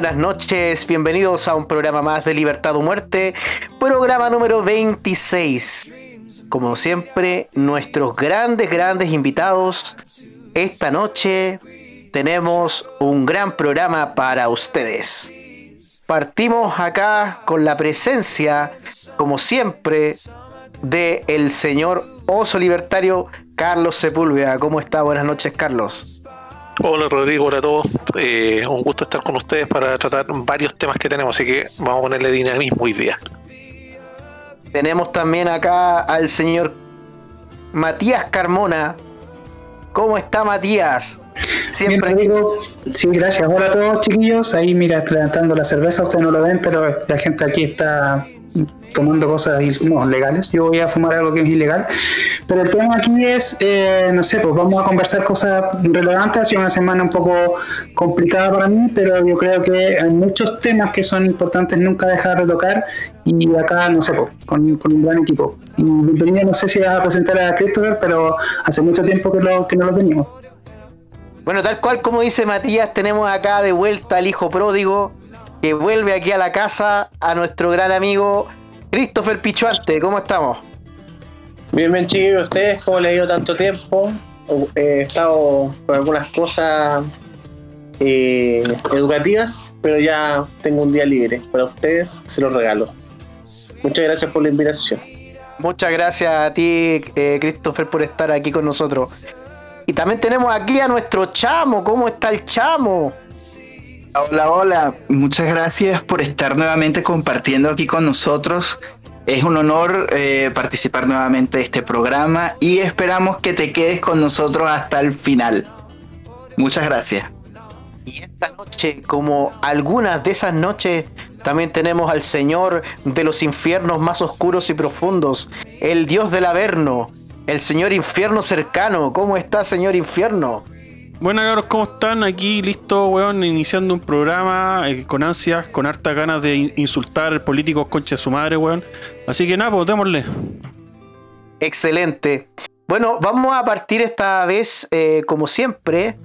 buenas noches. Bienvenidos a un programa más de Libertad o Muerte, programa número 26. Como siempre, nuestros grandes, grandes invitados. Esta noche tenemos un gran programa para ustedes. Partimos acá con la presencia, como siempre, de el señor oso libertario Carlos Sepúlveda. ¿Cómo está? Buenas noches, Carlos. Hola Rodrigo, hola a todos. Eh, un gusto estar con ustedes para tratar varios temas que tenemos, así que vamos a ponerle dinamismo hoy día. Tenemos también acá al señor Matías Carmona. ¿Cómo está Matías? Siempre. digo, sí, gracias. Hola a todos, chiquillos. Ahí, mira, tratando la cerveza, ustedes no lo ven, pero la gente aquí está tomando cosas no, legales. Yo voy a fumar algo que es ilegal. Pero el tema aquí es, eh, no sé, pues vamos a conversar cosas relevantes. Ha sido una semana un poco complicada para mí, pero yo creo que hay muchos temas que son importantes nunca dejar de tocar. Y acá, no sé, pues, con, un gran equipo. Y bienvenido, no sé si vas a presentar a Christopher, pero hace mucho tiempo que, lo, que no lo teníamos. Bueno, tal cual como dice Matías, tenemos acá de vuelta al hijo pródigo que vuelve aquí a la casa a nuestro gran amigo Christopher Pichuante. ¿Cómo estamos? Bien, bien, chiquillos, ustedes, ¿cómo le ha ido tanto tiempo? He estado con algunas cosas eh, educativas, pero ya tengo un día libre. Para ustedes se los regalo. Muchas gracias por la invitación. Muchas gracias a ti, eh, Christopher, por estar aquí con nosotros. Y también tenemos aquí a nuestro chamo. ¿Cómo está el chamo? Hola, hola. Muchas gracias por estar nuevamente compartiendo aquí con nosotros. Es un honor eh, participar nuevamente de este programa y esperamos que te quedes con nosotros hasta el final. Muchas gracias. Y esta noche, como algunas de esas noches, también tenemos al Señor de los infiernos más oscuros y profundos, el Dios del Averno, el Señor Infierno cercano. ¿Cómo está, Señor Infierno? Buenas cabros, ¿cómo están? Aquí listo, weón, iniciando un programa eh, con ansias, con hartas ganas de insultar políticos concha de su madre, weón. Así que nada, pues démosle. Excelente. Bueno, vamos a partir esta vez, eh, como siempre,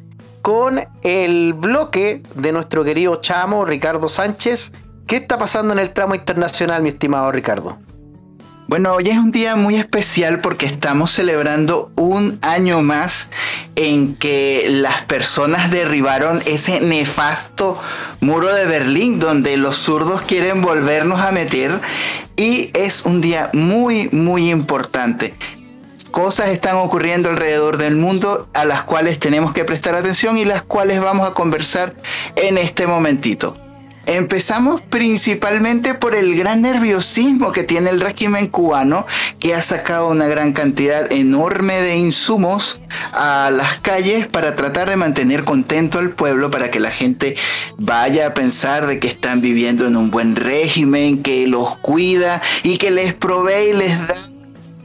con el bloque de nuestro querido chamo, Ricardo Sánchez. ¿Qué está pasando en el tramo internacional, mi estimado Ricardo? Bueno, hoy es un día muy especial porque estamos celebrando un año más en que las personas derribaron ese nefasto muro de Berlín donde los zurdos quieren volvernos a meter y es un día muy, muy importante. Cosas están ocurriendo alrededor del mundo a las cuales tenemos que prestar atención y las cuales vamos a conversar en este momentito. Empezamos principalmente por el gran nerviosismo que tiene el régimen cubano, que ha sacado una gran cantidad enorme de insumos a las calles para tratar de mantener contento al pueblo, para que la gente vaya a pensar de que están viviendo en un buen régimen, que los cuida y que les provee y les da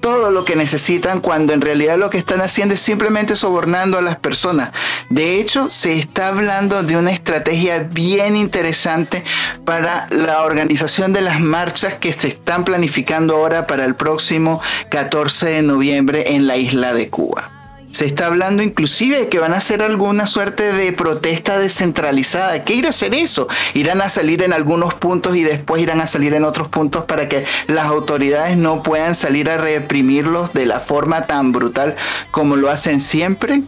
todo lo que necesitan cuando en realidad lo que están haciendo es simplemente sobornando a las personas. De hecho, se está hablando de una estrategia bien interesante para la organización de las marchas que se están planificando ahora para el próximo 14 de noviembre en la isla de Cuba. Se está hablando inclusive de que van a hacer alguna suerte de protesta descentralizada. ¿Qué irá a hacer eso? Irán a salir en algunos puntos y después irán a salir en otros puntos para que las autoridades no puedan salir a reprimirlos de la forma tan brutal como lo hacen siempre.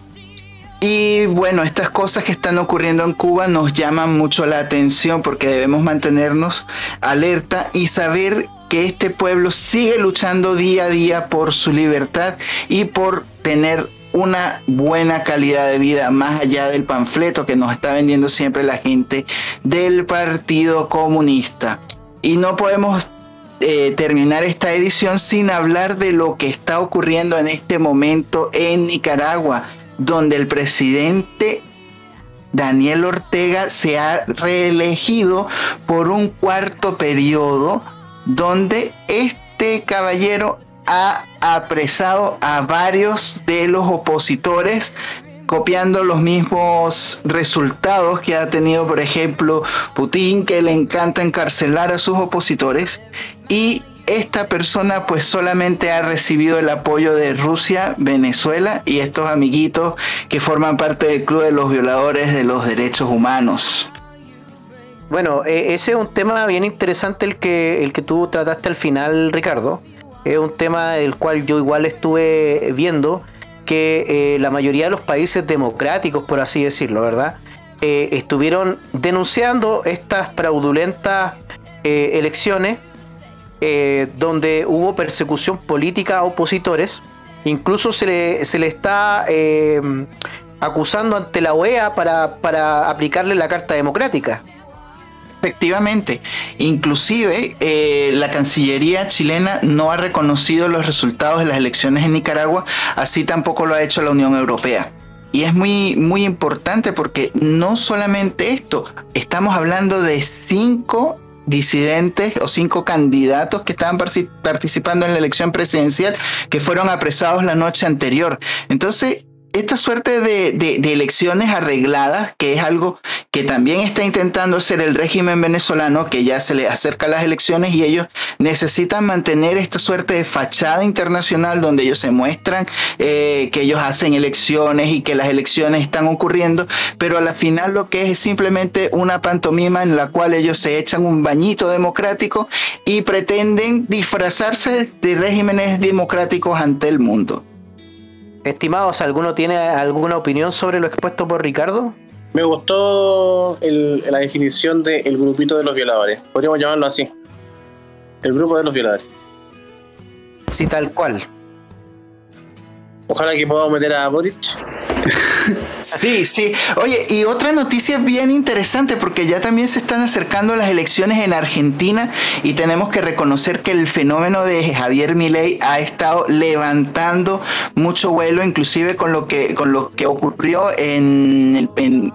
Y bueno, estas cosas que están ocurriendo en Cuba nos llaman mucho la atención porque debemos mantenernos alerta y saber que este pueblo sigue luchando día a día por su libertad y por tener una buena calidad de vida más allá del panfleto que nos está vendiendo siempre la gente del Partido Comunista. Y no podemos eh, terminar esta edición sin hablar de lo que está ocurriendo en este momento en Nicaragua, donde el presidente Daniel Ortega se ha reelegido por un cuarto periodo, donde este caballero ha apresado a varios de los opositores copiando los mismos resultados que ha tenido, por ejemplo, Putin, que le encanta encarcelar a sus opositores. Y esta persona pues solamente ha recibido el apoyo de Rusia, Venezuela y estos amiguitos que forman parte del Club de los Violadores de los Derechos Humanos. Bueno, eh, ese es un tema bien interesante el que, el que tú trataste al final, Ricardo. Es un tema del cual yo igual estuve viendo que eh, la mayoría de los países democráticos, por así decirlo, ¿verdad? Eh, estuvieron denunciando estas fraudulentas eh, elecciones eh, donde hubo persecución política a opositores. Incluso se le, se le está acusando ante la OEA para, para aplicarle la Carta Democrática. Efectivamente, inclusive eh, la Cancillería chilena no ha reconocido los resultados de las elecciones en Nicaragua, así tampoco lo ha hecho la Unión Europea. Y es muy, muy importante porque no solamente esto, estamos hablando de cinco disidentes o cinco candidatos que estaban participando en la elección presidencial que fueron apresados la noche anterior. Entonces, esta suerte de, de- de elecciones arregladas, que es algo que también está intentando hacer el régimen venezolano, que ya se le acerca las elecciones y ellos necesitan mantener esta suerte de fachada internacional donde ellos se muestran eh, que ellos hacen elecciones y que las elecciones están ocurriendo, pero a la final lo que es es simplemente una pantomima en la cual ellos se echan un bañito democrático y pretenden disfrazarse de regímenes democráticos ante el mundo. Estimados, ¿alguno tiene alguna opinión sobre lo expuesto por Ricardo? Me gustó el- la definición de el grupito de los violadores. Podríamos llamarlo así. El grupo de los violadores. Sí, tal cual. Ojalá que podamos meter a Boric. Sí, sí. Oye, y otra noticia bien interesante porque ya también se están acercando las elecciones en Argentina y tenemos que reconocer que el fenómeno de Javier Milei ha estado levantando mucho vuelo, inclusive con lo que con lo que ocurrió en, en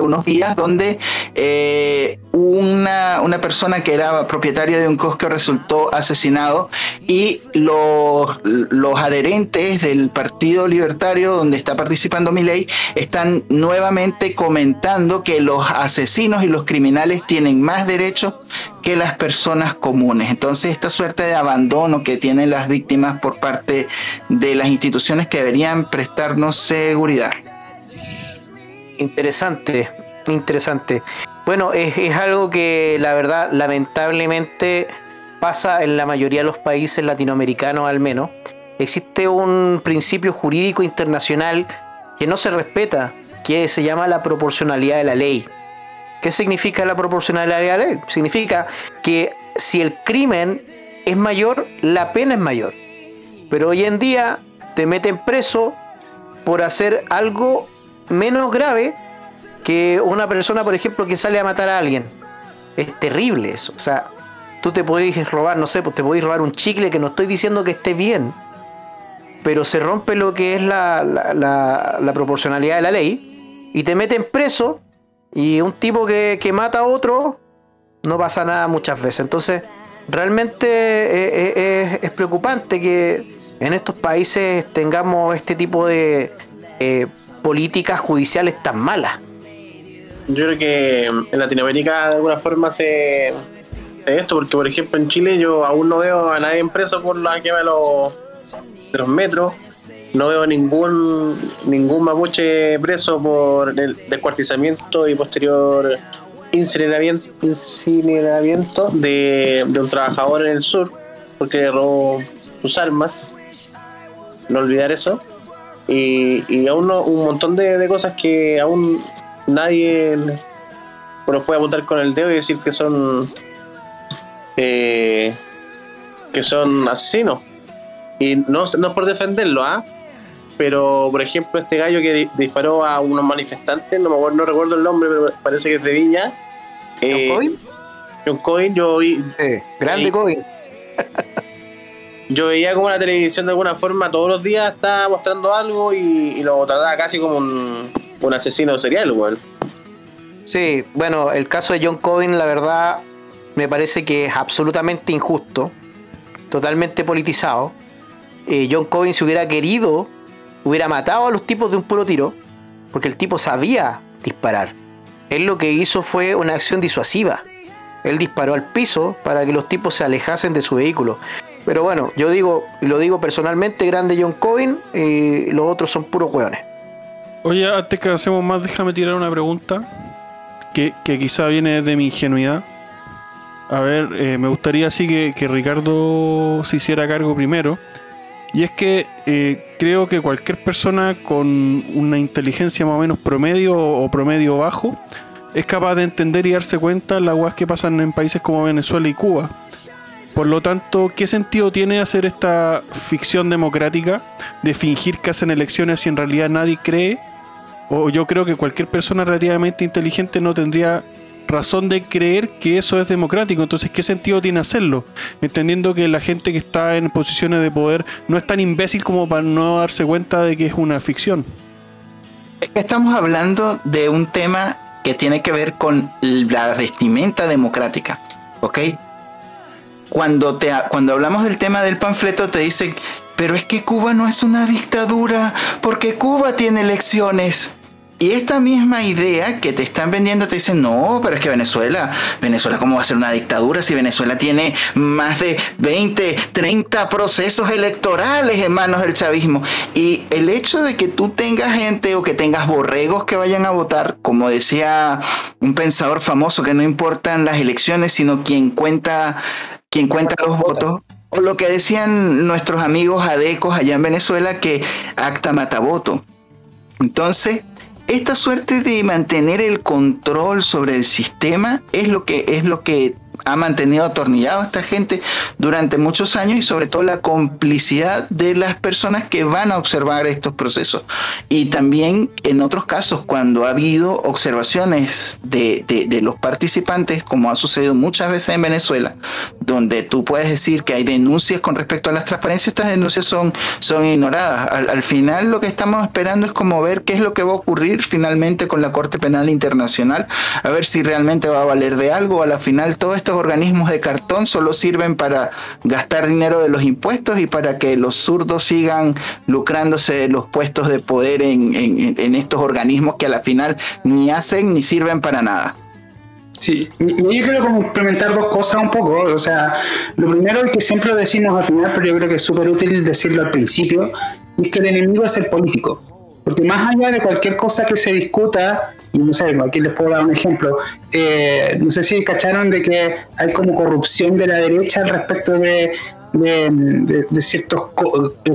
unos días donde eh, una, una persona que era propietaria de un kiosco resultó asesinado y los, los adherentes del Partido Libertario donde está participando Milei están nuevamente comentando que los asesinos y los criminales tienen más derechos que las personas comunes. Entonces esta suerte de abandono que tienen las víctimas por parte de las instituciones que deberían prestarnos seguridad. Interesante, interesante. Bueno, es, es algo que la verdad, lamentablemente, pasa en la mayoría de los países latinoamericanos al menos. Existe un principio jurídico internacional que no se respeta, que se llama la proporcionalidad de la ley. ¿Qué significa la proporcionalidad de la ley? Significa que si el crimen es mayor, la pena es mayor. Pero hoy en día te meten preso por hacer algo menos grave que una persona, por ejemplo, que sale a matar a alguien. Es terrible eso. O sea, tú te podés robar, no sé, pues te podés robar un chicle que no estoy diciendo que esté bien, pero se rompe lo que es la, la- proporcionalidad de la ley y te meten preso y un tipo que, que mata a otro no pasa nada muchas veces. Entonces, realmente eh, eh, es, es preocupante que en estos países tengamos este tipo de eh, políticas judiciales tan malas. Yo creo que en Latinoamérica de alguna forma se esto, porque por ejemplo en Chile yo aún no veo a nadie preso por la quema de los, de los metros. No veo ningún ningún mapuche preso por el descuartizamiento y posterior incineramiento, incineramiento de, de un trabajador en el sur porque robó sus armas. No olvidar eso. Y, y aún no, un montón de, de cosas que aún nadie nos puede apuntar con el dedo y decir que son eh, que son asesinos y no, no es por defenderlo ¿ah? pero por ejemplo este gallo que di- disparó a unos manifestantes no me acuerdo, no recuerdo el nombre pero parece que es de Viña eh, ¿John Cohen? John Cohen, yo vi, Sí, grande. Cohen. yo veía como la televisión de alguna forma todos los días estaba mostrando algo y, lo trataba casi como un, un asesino serial weón. Sí, bueno, el caso de John Cohen, la verdad, me parece que es absolutamente injusto, totalmente politizado. Eh, John Cohen, si hubiera querido, hubiera matado a los tipos de un puro tiro, porque el tipo sabía disparar. Él lo que hizo fue una acción disuasiva. Él disparó al piso para que los tipos se alejasen de su vehículo. Pero bueno, yo digo, lo digo personalmente, grande John Cohen, y los otros son puros hueones. Oye, antes que hacemos más, déjame tirar una pregunta. que, que quizá viene de mi ingenuidad. A ver, eh, me gustaría así que, que Ricardo se hiciera cargo primero. Y es que eh, creo que cualquier persona con una inteligencia más o menos promedio o promedio bajo es capaz de entender y darse cuenta las cosas que pasan en países como Venezuela y Cuba. Por lo tanto, ¿qué sentido tiene hacer esta ficción democrática de fingir que hacen elecciones si en realidad nadie cree? O yo creo que cualquier persona relativamente inteligente no tendría razón de creer que eso es democrático. Entonces, ¿qué sentido tiene hacerlo? Entendiendo que la gente que está en posiciones de poder no es tan imbécil como para no darse cuenta de que es una ficción. Estamos hablando de un tema que tiene que ver con la vestimenta democrática, ¿ok? Cuando, te, cuando hablamos del tema del panfleto te dicen, pero es que Cuba no es una dictadura, porque Cuba tiene elecciones. Y esta misma idea que te están vendiendo te dicen, no, pero es que Venezuela, Venezuela, ¿cómo va a ser una dictadura si Venezuela tiene más de 20, 30 procesos electorales en manos del chavismo? Y el hecho de que tú tengas gente o que tengas borregos que vayan a votar, como decía un pensador famoso, que no importan las elecciones, sino quien cuenta, quien cuenta los votos. O lo que decían nuestros amigos adecos allá en Venezuela, que acta mata voto. Entonces, esta suerte de mantener el control sobre el sistema es lo que es lo que ha mantenido atornillado a esta gente durante muchos años y sobre todo la complicidad de las personas que van a observar estos procesos. Y también en otros casos, cuando ha habido observaciones de, de, los participantes, como ha sucedido muchas veces en Venezuela, donde tú puedes decir que hay denuncias con respecto a las transparencias, estas denuncias son, son ignoradas. Al, al final lo que estamos esperando es como ver qué es lo que va a ocurrir finalmente con la Corte Penal Internacional, a ver si realmente va a valer de algo, a la final todo estos organismos de cartón solo sirven para gastar dinero de los impuestos y para que los zurdos sigan lucrándose de los puestos de poder en, estos organismos que a la final ni hacen ni sirven para nada. Sí, yo quiero complementar dos cosas un poco. O sea, lo primero que siempre decimos al final, pero yo creo que es súper útil decirlo al principio, es que el enemigo es el político. Porque más allá de cualquier cosa que se discuta, y no sé, aquí les puedo dar un ejemplo, eh, no sé si cacharon de que hay como corrupción de la derecha al respecto de, de, ciertos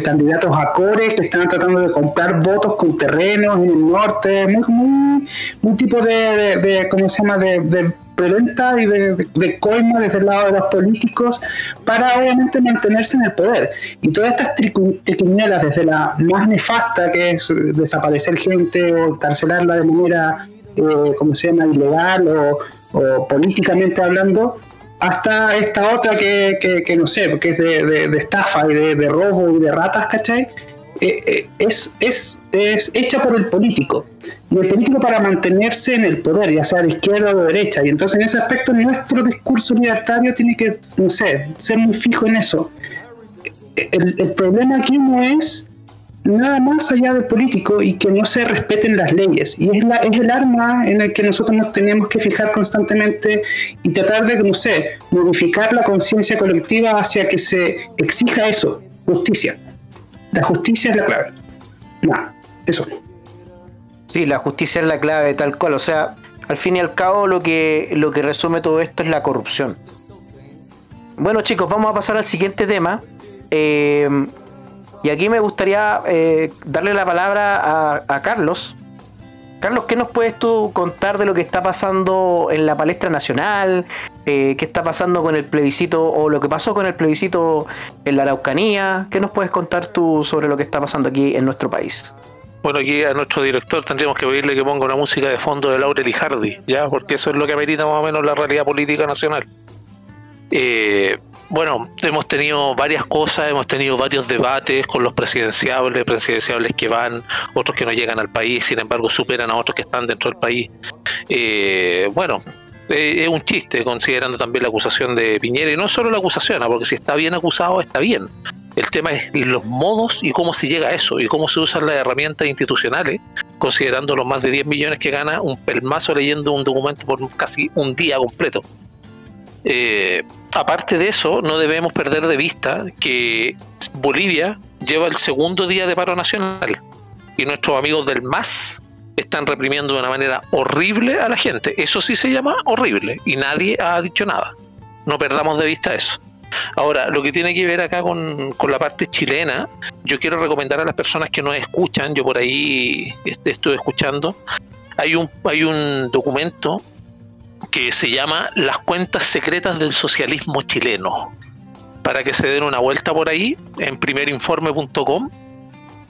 candidatos a core que están tratando de comprar votos con terrenos en el norte, muy, muy, un tipo de, de, ¿cómo se llama?, de, preventa y de, de, desde el lado de los políticos para obviamente mantenerse en el poder. Y todas estas triquiñuelas, desde la más nefasta, que es desaparecer gente o encarcelarla de manera, eh, ¿cómo se llama?, ilegal o, o políticamente hablando, hasta esta otra que, que, no sé, que es de, de, estafa y de, de, robo y de ratas, ¿cachai? Eh, eh, es, es, es, hecha por el político. Y el político para mantenerse en el poder, ya sea de izquierda o de derecha. Y entonces en ese aspecto nuestro discurso libertario tiene que, no sé, ser muy fijo en eso. El, el problema aquí no es nada más allá del político y que no se respeten las leyes. Y es, la, es el arma en el que nosotros nos tenemos que fijar constantemente y tratar de, no sé, modificar la conciencia colectiva hacia que se exija eso, justicia. La justicia es la clave. Nada, eso. Sí, la justicia es la clave, tal cual. O sea, al fin y al cabo lo que, lo que resume todo esto es la corrupción. Bueno chicos, vamos a pasar al siguiente tema. Eh, y aquí me gustaría eh, darle la palabra a, Carlos. Carlos, ¿qué nos puedes tú contar de lo que está pasando en la palestra nacional? Eh, ¿Qué está pasando con el plebiscito o lo que pasó con el plebiscito en la Araucanía? ¿Qué nos puedes contar tú sobre lo que está pasando aquí en nuestro país? Bueno, aquí a nuestro director tendríamos que pedirle que ponga una música de fondo de Laurel y Hardy, ¿ya? Porque eso es lo que amerita más o menos la realidad política nacional. Eh, bueno, hemos tenido varias cosas, hemos tenido varios debates con los presidenciables, presidenciables que van, otros que no llegan al país, sin embargo superan a otros que están dentro del país. Eh, bueno, eh, es un chiste considerando también la acusación de Piñera y no solo la acusación, porque si está bien acusado está bien. El tema es los modos y cómo se llega a eso y cómo se usan las herramientas institucionales, considerando los más de 10 millones que gana un pelmazo leyendo un documento por casi un día completo. Eh, aparte de eso, no debemos perder de vista que Bolivia lleva el segundo día de paro nacional y nuestros amigos del MAS están reprimiendo de una manera horrible a la gente. Eso sí se llama horrible y nadie ha dicho nada. No perdamos de vista eso. Ahora, lo que tiene que ver acá con, con, la parte chilena, yo quiero recomendar a las personas que nos escuchan, yo por ahí estoy escuchando, hay un, hay un documento que se llama Las cuentas secretas del socialismo chileno. Para que se den una vuelta por ahí en primerinforme.com.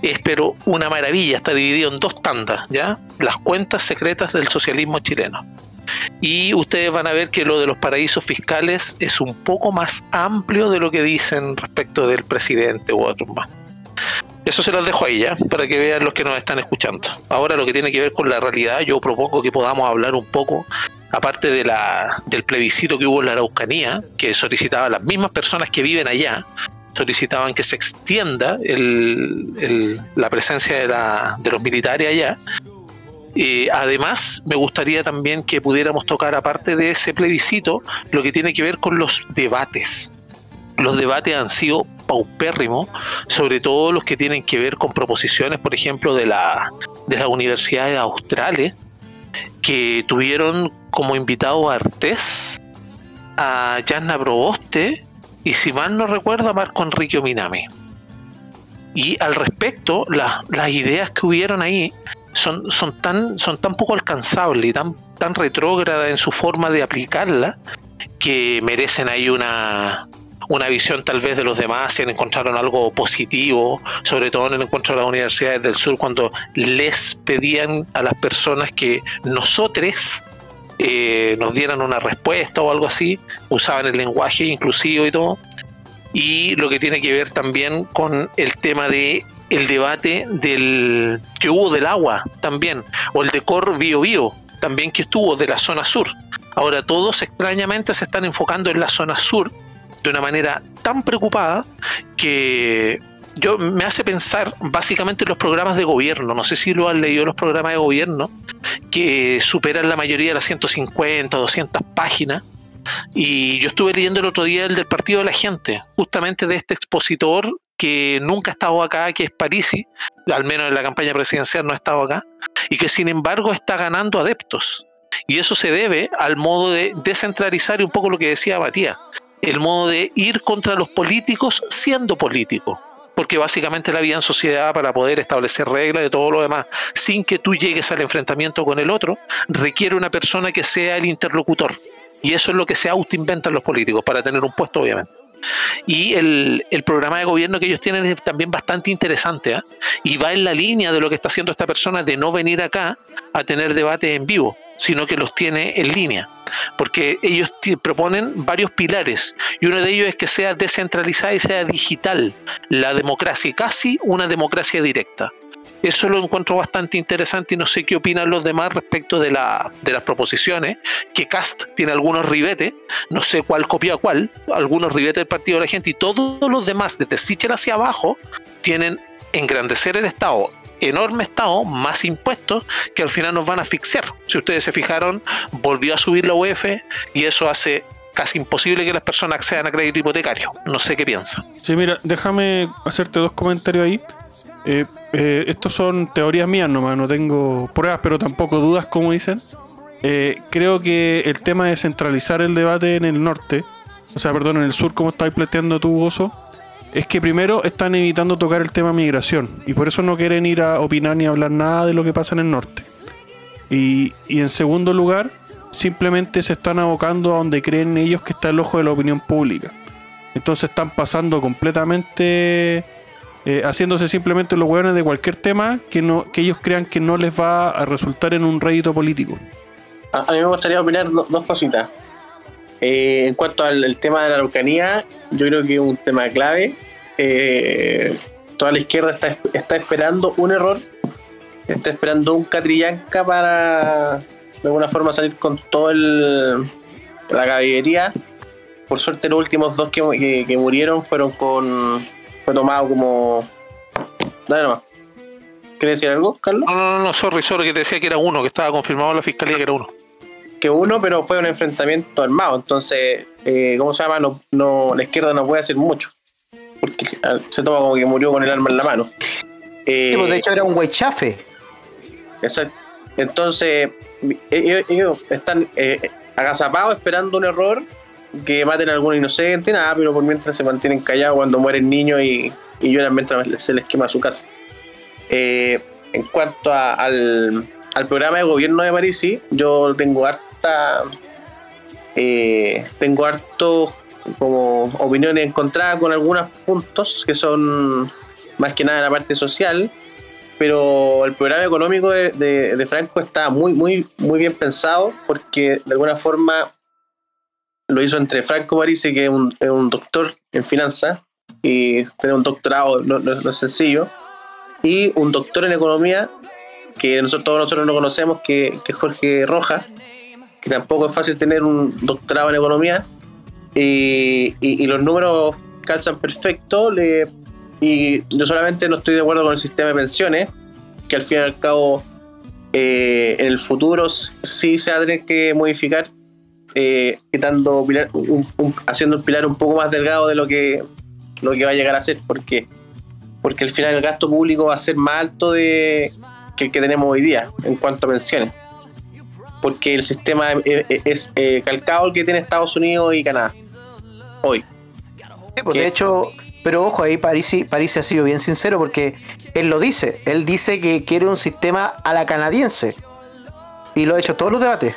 Es pero una maravilla, está dividido en dos tandas, ¿ya? Las cuentas secretas del socialismo chileno. Y ustedes van a ver que lo de los paraísos fiscales es un poco más amplio de lo que dicen respecto del presidente u. Eso se los dejo ahí ya, para que vean los que nos están escuchando. Ahora lo que tiene que ver con la realidad, yo propongo que podamos hablar un poco, aparte de la, del plebiscito que hubo en la Araucanía, que solicitaban las mismas personas que viven allá, solicitaban que se extienda la presencia de, de los militares allá. Eh, además, me gustaría también que pudiéramos tocar, aparte de ese plebiscito, lo que tiene que ver con los debates. Los debates han sido paupérrimo, sobre todo los que tienen que ver con proposiciones, por ejemplo, de, la, de las universidades australes, que tuvieron como invitado a Artés, a Jasna Proboste y, si mal no recuerdo, a Marco Enrique Minami. Y al respecto, las ideas que hubieron ahí son, son, tan, son tan poco alcanzables y tan, tan retrógradas en su forma de aplicarla que merecen ahí una, una visión tal vez de los demás, si encontraron algo positivo, sobre todo en el encuentro de las universidades del sur, cuando les pedían a las personas que nosotros eh, nos dieran una respuesta o algo así, usaban el lenguaje inclusivo y todo. Y lo que tiene que ver también con el tema de el debate del que hubo del agua también, o el de Cor Bio Bio, también que estuvo de la zona sur. Ahora todos extrañamente se están enfocando en la zona sur, de una manera tan preocupada que yo me hace pensar básicamente en los programas de gobierno. No sé si lo han leído los programas de gobierno, que superan la mayoría de las 150, 200 páginas. Y yo estuve leyendo el otro día el del Partido de la Gente, justamente de este expositor que nunca ha estado acá, que es Parisi, al menos en la campaña presidencial no ha estado acá, y que sin embargo está ganando adeptos. Y eso se debe al modo de descentralizar y un poco lo que decía Matías el modo de ir contra los políticos siendo político. Porque básicamente la vida en sociedad para poder establecer reglas de todo lo demás, sin que tú llegues al enfrentamiento con el otro, requiere una persona que sea el interlocutor. Y eso es lo que se autoinventan los políticos para tener un puesto, obviamente. Y el, programa de gobierno que ellos tienen es también bastante interesante ¿ah? y va en la línea de lo que está haciendo esta persona de no venir acá a tener debate en vivo, sino que los tiene en línea porque ellos proponen varios pilares y uno de ellos es que sea descentralizada y sea digital la democracia, casi una democracia directa. Eso lo encuentro bastante interesante y no sé qué opinan los demás respecto de, la, de las proposiciones, que Cast tiene algunos ribetes, no sé cuál copia cuál, algunos ribetes del Partido de la Gente y todos los demás, desde Sichel hacia abajo, tienen engrandecer el Estado, enorme Estado, más impuestos que al final nos van a asfixiar. Si ustedes se fijaron, volvió a subir la UEF y eso hace casi imposible que las personas accedan a crédito hipotecario. No sé qué piensa. Sí, mira, déjame hacerte dos comentarios ahí. Eh, eh, estos son teorías mías nomás, no tengo pruebas, pero tampoco dudas, como dicen. Eh, creo que el tema de centralizar el debate en el norte, o sea, perdón, en el sur, como estáis planteando tu gozo, es que primero están evitando tocar el tema migración y por eso no quieren ir a opinar ni hablar nada de lo que pasa en el norte. Y, en segundo lugar, simplemente se están abocando a donde creen ellos que está el ojo de la opinión pública. Entonces están pasando completamente, eh, haciéndose simplemente los hueones de cualquier tema que, no, que ellos crean que no les va a resultar en un rédito político. A, mí me gustaría opinar dos cositas. Eh, en cuanto al tema de la Araucanía, yo creo que es un tema clave. Eh, toda la izquierda está, está esperando un error, está esperando un Catrillanca para de alguna forma salir con todo el la caballería. Por suerte los últimos dos que, que, murieron fueron con. fue tomado como. Dale nomás. ¿Quieres decir algo, Carlos? No, no, no, sorry, sorry, que te decía que era uno, que estaba confirmado en la fiscalía que era uno que uno, pero fue un enfrentamiento armado. Entonces, eh, ¿cómo se llama? No, no, la izquierda no puede hacer mucho. Porque se toma como que murió con el arma en la mano. Eh, pues, de hecho era un chafe Exacto. Entonces, ellos, ellos están eh, agazapados esperando un error que maten a algún inocente, nada, pero por mientras se mantienen callados cuando mueren niños y, y lloran mientras se les quema su casa. Eh, en cuanto a- al, al programa de gobierno de Parisi, yo tengo harta. eh, tengo harto como opiniones encontradas con algunos puntos que son más que nada la parte social, pero el programa económico de, de- Franco está muy, muy, muy bien pensado porque de alguna forma lo hizo entre Franco Parisi, que es un, un doctor en finanzas, y tener un doctorado no, no- no es sencillo, y un doctor en economía, que nosotros, todos nosotros no conocemos, que, que es Jorge Rojas, que tampoco es fácil tener un doctorado en economía, y, los números calzan perfecto, y yo solamente no estoy de acuerdo con el sistema de pensiones, que al fin y al cabo eh, en el futuro sí se va a tener que modificar eh, quitando un- haciendo un pilar un poco más delgado de lo que lo que va a llegar a ser porque porque al final el gasto público va a ser más alto de que el que tenemos hoy día en cuanto a pensiones. Porque el sistema es, es- es, eh, calcado al que tiene Estados Unidos y Canadá hoy Sí, pues, de hecho, pero ojo, ahí Parisi, Parisi ha sido bien sincero porque él lo dice. Él dice que quiere un sistema a la canadiense. Y lo ha hecho todos los debates.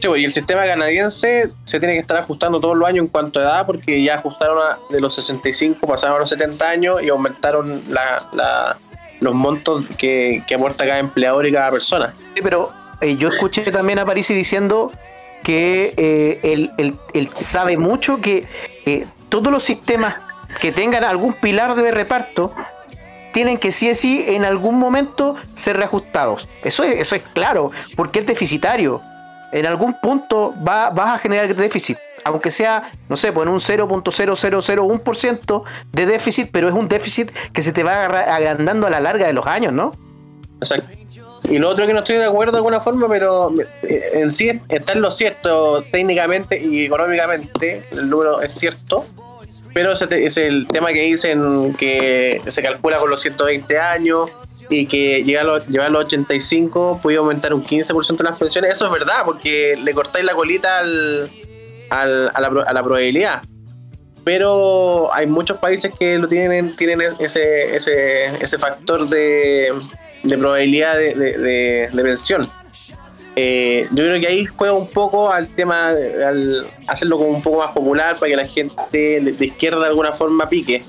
Sí, pues, y el sistema canadiense se tiene que estar ajustando todos los años en cuanto a edad, porque ya ajustaron a- de los 65, pasaron a los 70 años y aumentaron la- la- los montos que, que aporta cada empleador y cada persona. Sí, pero eh, yo escuché también a Parisi diciendo que eh, él, él- él sabe mucho que eh, todos los sistemas que tengan algún pilar de reparto tienen que sí o sí en algún momento ser reajustados. Eso es, eso es claro, porque es deficitario. En algún punto va, vas a generar déficit, aunque sea, no sé, pues en un 0.0001% de déficit, pero es un déficit que se te va agrandando a la larga de los años, ¿no? Exacto. Y lo otro que no estoy de acuerdo de alguna forma, pero eh, en sí está en lo cierto técnicamente y económicamente, el número es cierto, pero es el tema que dicen que se calcula con los 120 años y que llegar a los, llegar a los 85 puede aumentar un 15% de las pensiones. Eso es verdad, porque le cortáis la colita al, al- a, la, a la probabilidad. Pero hay muchos países que lo tienen, tienen ese, ese, ese factor de, de probabilidad de, de- de- de. Eh, yo creo que ahí juega un poco al tema, al hacerlo como un poco más popular para que la gente de, izquierda de alguna forma pique.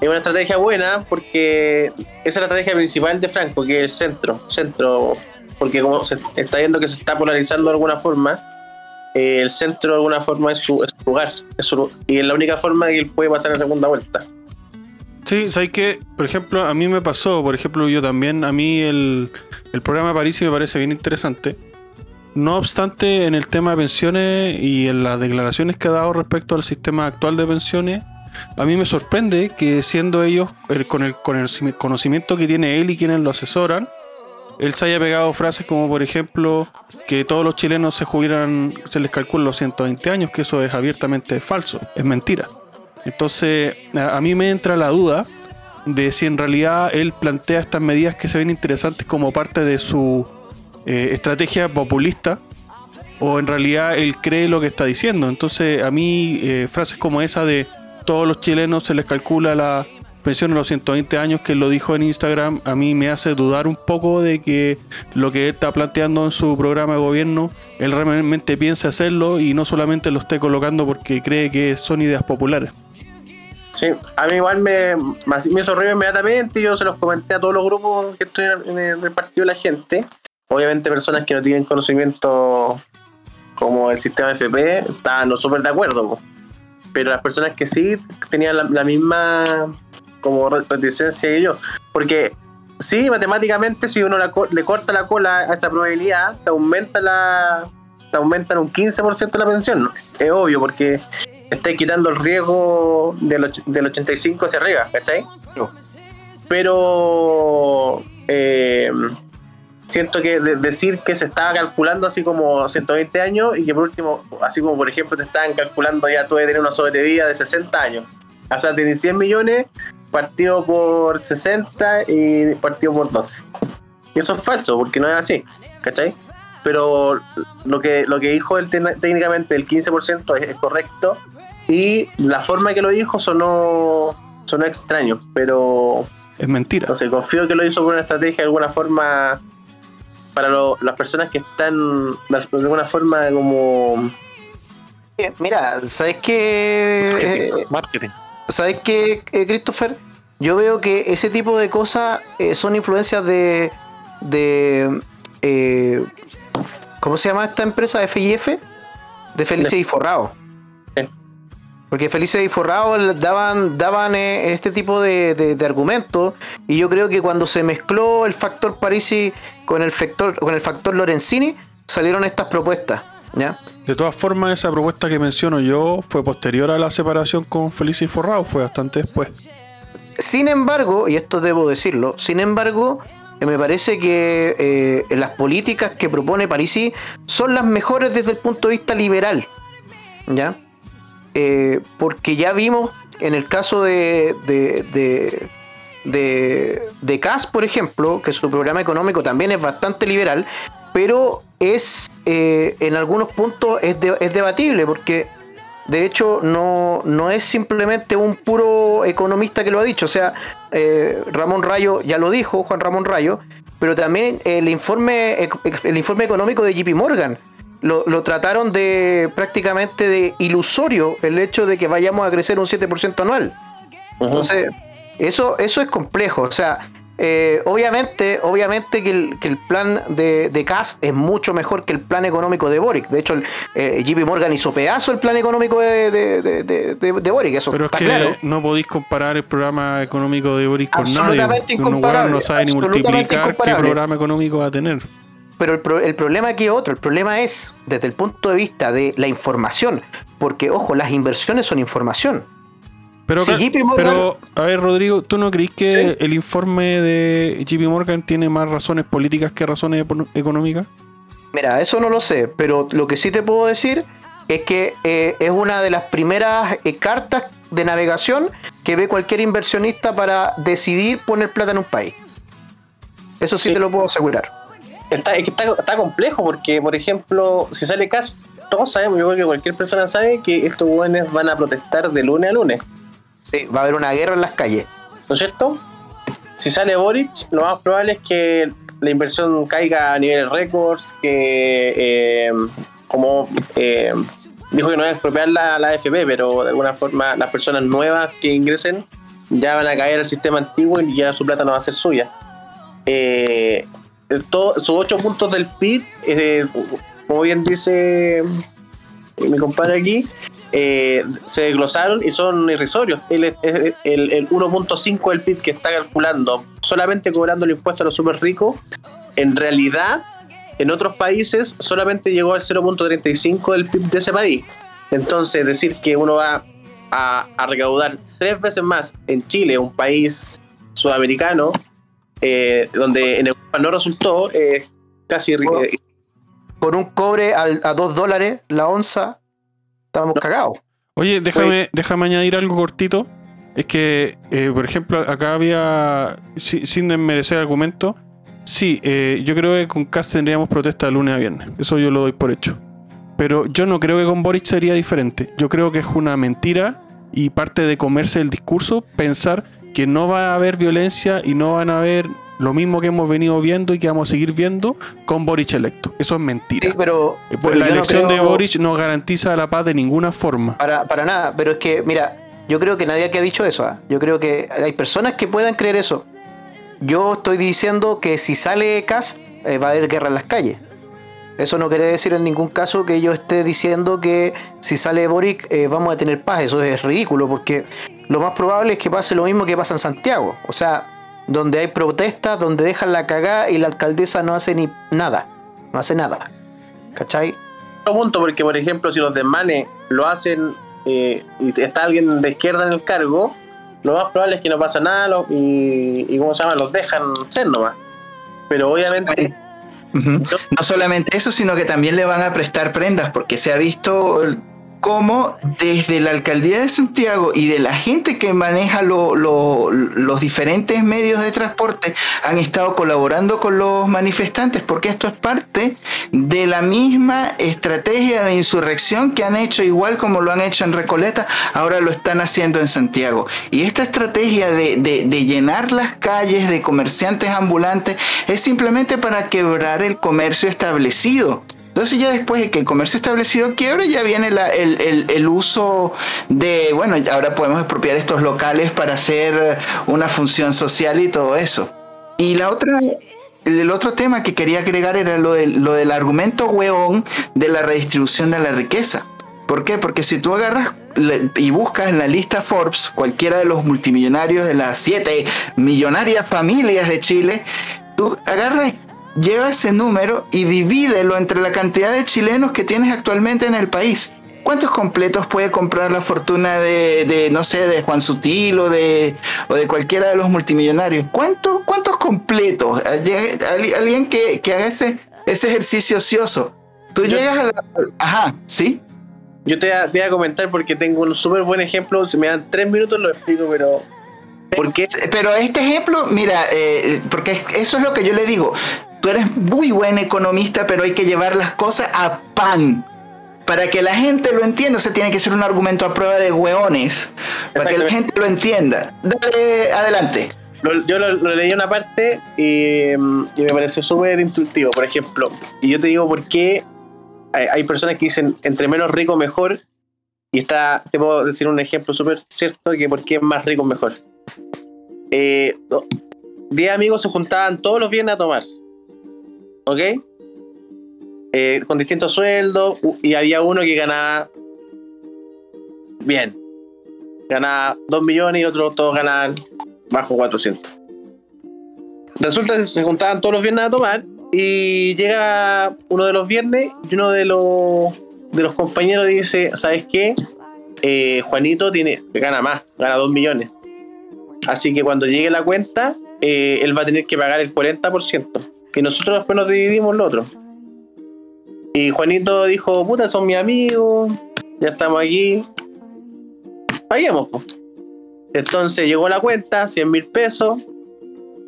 Es una estrategia buena porque esa es la estrategia principal de Franco, que es el centro, centro, porque como se está viendo que se está polarizando de alguna forma, eh, el centro de alguna forma es su, lugar, y es la única forma de que él puede pasar en segunda vuelta. Sí, ¿sabes qué? Por ejemplo, a mí me pasó, por ejemplo, yo también, a mí el, el programa París me parece bien interesante. No obstante, en el tema de pensiones y en las declaraciones que ha dado respecto al sistema actual de pensiones, a mí me sorprende que siendo ellos, el- con, el, con el conocimiento que tiene él y quienes lo asesoran, él se haya pegado frases como, por ejemplo, que todos los chilenos se jubilan, se les calcula los 120 años, que eso es abiertamente falso, es mentira. Entonces, a, mí me entra la duda de si en realidad él plantea estas medidas que se ven interesantes como parte de su eh, estrategia populista o en realidad él cree lo que está diciendo. Entonces, a mí eh, frases como esa de todos los chilenos se les calcula la pensión a los 120 años, que él lo dijo en Instagram, a mí me hace dudar un poco de que lo que él está planteando en su programa de gobierno, él realmente piensa hacerlo y no solamente lo esté colocando porque cree que son ideas populares. Sí, a mí igual me, me hizo ruido inmediatamente. Yo se los comenté a todos los grupos que estoy en el, partido de la gente. Obviamente, personas que no tienen conocimiento como el sistema FP estaban súper de acuerdo. Pero las personas que sí tenían la, la misma como re- reticencia que yo. Porque sí, matemáticamente, si uno la le corta la cola a esa probabilidad, te aumenta la. Te aumentan un 15% la pensión. Es obvio, porque estáis quitando el riesgo del, del 85 hacia arriba, ¿cachai? No. Pero eh, siento que de- decir que se estaba calculando así como 120 años y que por último, así como por ejemplo te estaban calculando ya tú de tener una sobrevida de 60 años. O sea, tenés 100 millones partido por 60 y partido por 12. Y eso es falso, porque no es así, ¿cachai? Pero lo que, lo que dijo él técnicamente, el 15% es, es correcto. Y la forma que lo dijo sonó, sonó extraño, pero Es mentira. no sé, confío que lo hizo por una estrategia de alguna forma para lo- las personas que están de alguna forma como Eh, Mira, ¿sabes qué? Eh, Marketing. ¿Sabes qué, eh, Christopher? Yo veo que ese tipo de cosas eh, son influencias de. de eh, ¿Cómo se llama esta empresa? FIF? De Felices y Forrado. Porque Felices y Forrado daban, daban eh, este tipo de, de- de argumentos. Y yo creo que cuando se mezcló el factor Parisi con el factor, con el factor Lorenzini, salieron estas propuestas. ¿Ya? De todas formas, esa propuesta que menciono yo fue posterior a la separación con Felicia y Forrado, fue bastante después. Sin embargo, y esto debo decirlo, sin embargo, eh, me parece que eh, las políticas que propone Parisi son las mejores desde el punto de vista liberal. ¿Ya? Eh, porque ya vimos en el caso de, de, de, de, Kass, por ejemplo, que su programa económico también es bastante liberal, pero es eh, en algunos puntos es, de- es debatible, porque de hecho no, no es simplemente un puro economista que lo ha dicho, o sea, eh, Ramón Rayo ya lo dijo, Juan Ramón Rayo, pero también el informe, el informe económico de JP Morgan. Lo, lo trataron de prácticamente de ilusorio el hecho de que vayamos a crecer un 7% anual. Entonces, eso, eso es complejo. O sea, eh, obviamente, obviamente que el, que el plan de, de Cast es mucho mejor que el plan económico de Boric. De hecho, el, eh, JP Morgan hizo pedazo el plan económico de, de, de- Boric. Eso Pero es está que claro. no podéis comparar el programa económico de Boris con nadie. Absolutamente incomparable, no sabe ni multiplicar qué programa económico va a tener. Pero el, pro- el problema aquí es otro. El problema es desde el punto de vista de la información. Porque, ojo, las inversiones son información. Pero, Si JP Morgan- pero, a ver, Rodrigo, ¿tú no crees que el informe de JP Morgan tiene más razones políticas que razones económicas? Mira, eso no lo sé, pero lo que sí te puedo decir es que eh, es una de las primeras eh, cartas de navegación que ve cualquier inversionista para decidir poner plata en un país. Eso sí, Sí. te lo puedo asegurar. Está, es que está, está complejo porque, por ejemplo, si sale Cash, todos sabemos, yo creo que cualquier persona sabe que estos jóvenes van a protestar de lunes a lunes, Sí, va a haber una guerra en las calles. ¿no es cierto? Si sale Boric, lo más probable es que la inversión caiga a niveles récords, que eh, como eh, dijo que no a expropiar la, la AFP, pero de alguna forma las personas nuevas que ingresen ya van a caer al sistema antiguo y ya su plata no va a ser suya. Eh, sus ocho puntos del PIB, eh, como bien dice mi compadre aquí, eh, se desglosaron y son irrisorios. El, el, el- el 1.5 del PIB que está calculando, solamente cobrando el impuesto a los super ricos, en realidad en otros países solamente llegó al 0.35 del PIB de ese país. Entonces, decir que uno va a recaudar tres veces más en Chile, un país sudamericano, eh, donde en Europa no resultó, eh, casi Oh. eh, Con un cobre al- a 2 dólares la onza, estamos cagados. Oye, déjame, déjame añadir algo cortito. Es que, eh, por ejemplo, acá había, si- sin desmerecer argumento, sí, eh, yo creo que con Cast tendríamos protesta de lunes a viernes. Eso yo lo doy por hecho. Pero yo no creo que con Boric sería diferente. Yo creo que es una mentira y parte de comerse el discurso pensar que no va a haber violencia y no van a haber lo mismo que hemos venido viendo y que vamos a seguir viendo con Boric electo. Eso es mentira. Sí, pero, Eh, pero la yo no elección de Boric no garantiza la paz de ninguna forma. Para, para nada, pero es que, mira, yo creo que nadie ha dicho eso. ¿ah? Yo creo que hay personas que puedan creer eso. Yo estoy diciendo que si sale Cast, eh, va a haber guerra en las calles. Eso no quiere decir en ningún caso que yo esté diciendo que si sale Boric eh, vamos a tener paz. Eso es ridículo, porque lo más probable es que pase lo mismo que pasa en Santiago. O sea, donde hay protestas, donde dejan la cagada y la alcaldesa no hace ni nada. No hace nada. ¿Cachai? otro punto, porque por ejemplo, si los desmanes lo hacen eh, y está alguien de izquierda en el cargo, lo más probable es que no pasa nada lo- y, y ¿cómo se llama? Los dejan ser nomás. Pero obviamente, No solamente eso, sino que también le van a prestar prendas, porque se ha visto cómo desde la alcaldía de Santiago y de la gente que maneja lo- lo- los diferentes medios de transporte han estado colaborando con los manifestantes, porque esto es parte de la misma estrategia de insurrección que han hecho igual como lo han hecho en Recoleta, ahora lo están haciendo en Santiago. Y esta estrategia de llenar las calles de comerciantes ambulantes es simplemente para quebrar el comercio establecido. Entonces ya después de que el comercio establecido quiebra, ya viene la- el, el- el uso de, bueno, ahora podemos expropiar estos locales para hacer una función social y todo eso. Y la otra, el otro tema que quería agregar era lo del, lo del argumento hueón de la redistribución de la riqueza. ¿Por qué? Porque si tú agarras y buscas en la lista Forbes cualquiera de los multimillonarios de las siete millonarias familias de Chile, tú agarras, lleva ese número y divídelo entre la cantidad de chilenos que tienes actualmente en el país. ¿Cuántos completos puede comprar la fortuna de, de, no sé, de Juan Sutil o de, o de cualquiera de los multimillonarios? ¿Cuántos, cuántos completos? Alguien alguien que, que haga ese, ese ejercicio ocioso. Tú Yo- llegas a la... Ajá, ¿sí? Yo te, voy a- te voy a comentar porque tengo un súper buen ejemplo. Si me dan tres minutos lo explico, pero. ¿Por qué? Pero este ejemplo, mira, eh, porque eso es lo que yo le digo. Tú eres muy buen economista, pero hay que llevar las cosas a pan. Para que la gente lo entienda, o sea, tiene que ser un argumento a prueba de hueones. Para que la gente lo entienda. Dale, adelante. Lo- yo lo, lo leí una parte y, mm, y me pareció súper instructivo. Por ejemplo, y yo te digo por qué hay, hay personas que dicen entre menos rico mejor. Y está, te puedo decir un ejemplo súper cierto que por qué más rico mejor. Eh, no, diez amigos se juntaban todos los viernes a tomar. ¿Ok? Eh, con distintos sueldos y había uno que ganaba bien. Ganaba 2 millones y otros todos ganaban bajo 400. Resulta que se juntaban todos los viernes a tomar y llega uno de los viernes y uno de los, de los compañeros dice, ¿sabes qué? Eh, Juanito tiene, gana más, gana 2 millones. Así que cuando llegue la cuenta, eh, él va a tener que pagar el 40%. Y nosotros después nos dividimos lo otro. Y Juanito dijo, puta, son mis amigos, ya estamos aquí. Paguemos. Entonces llegó la cuenta, 100 mil pesos.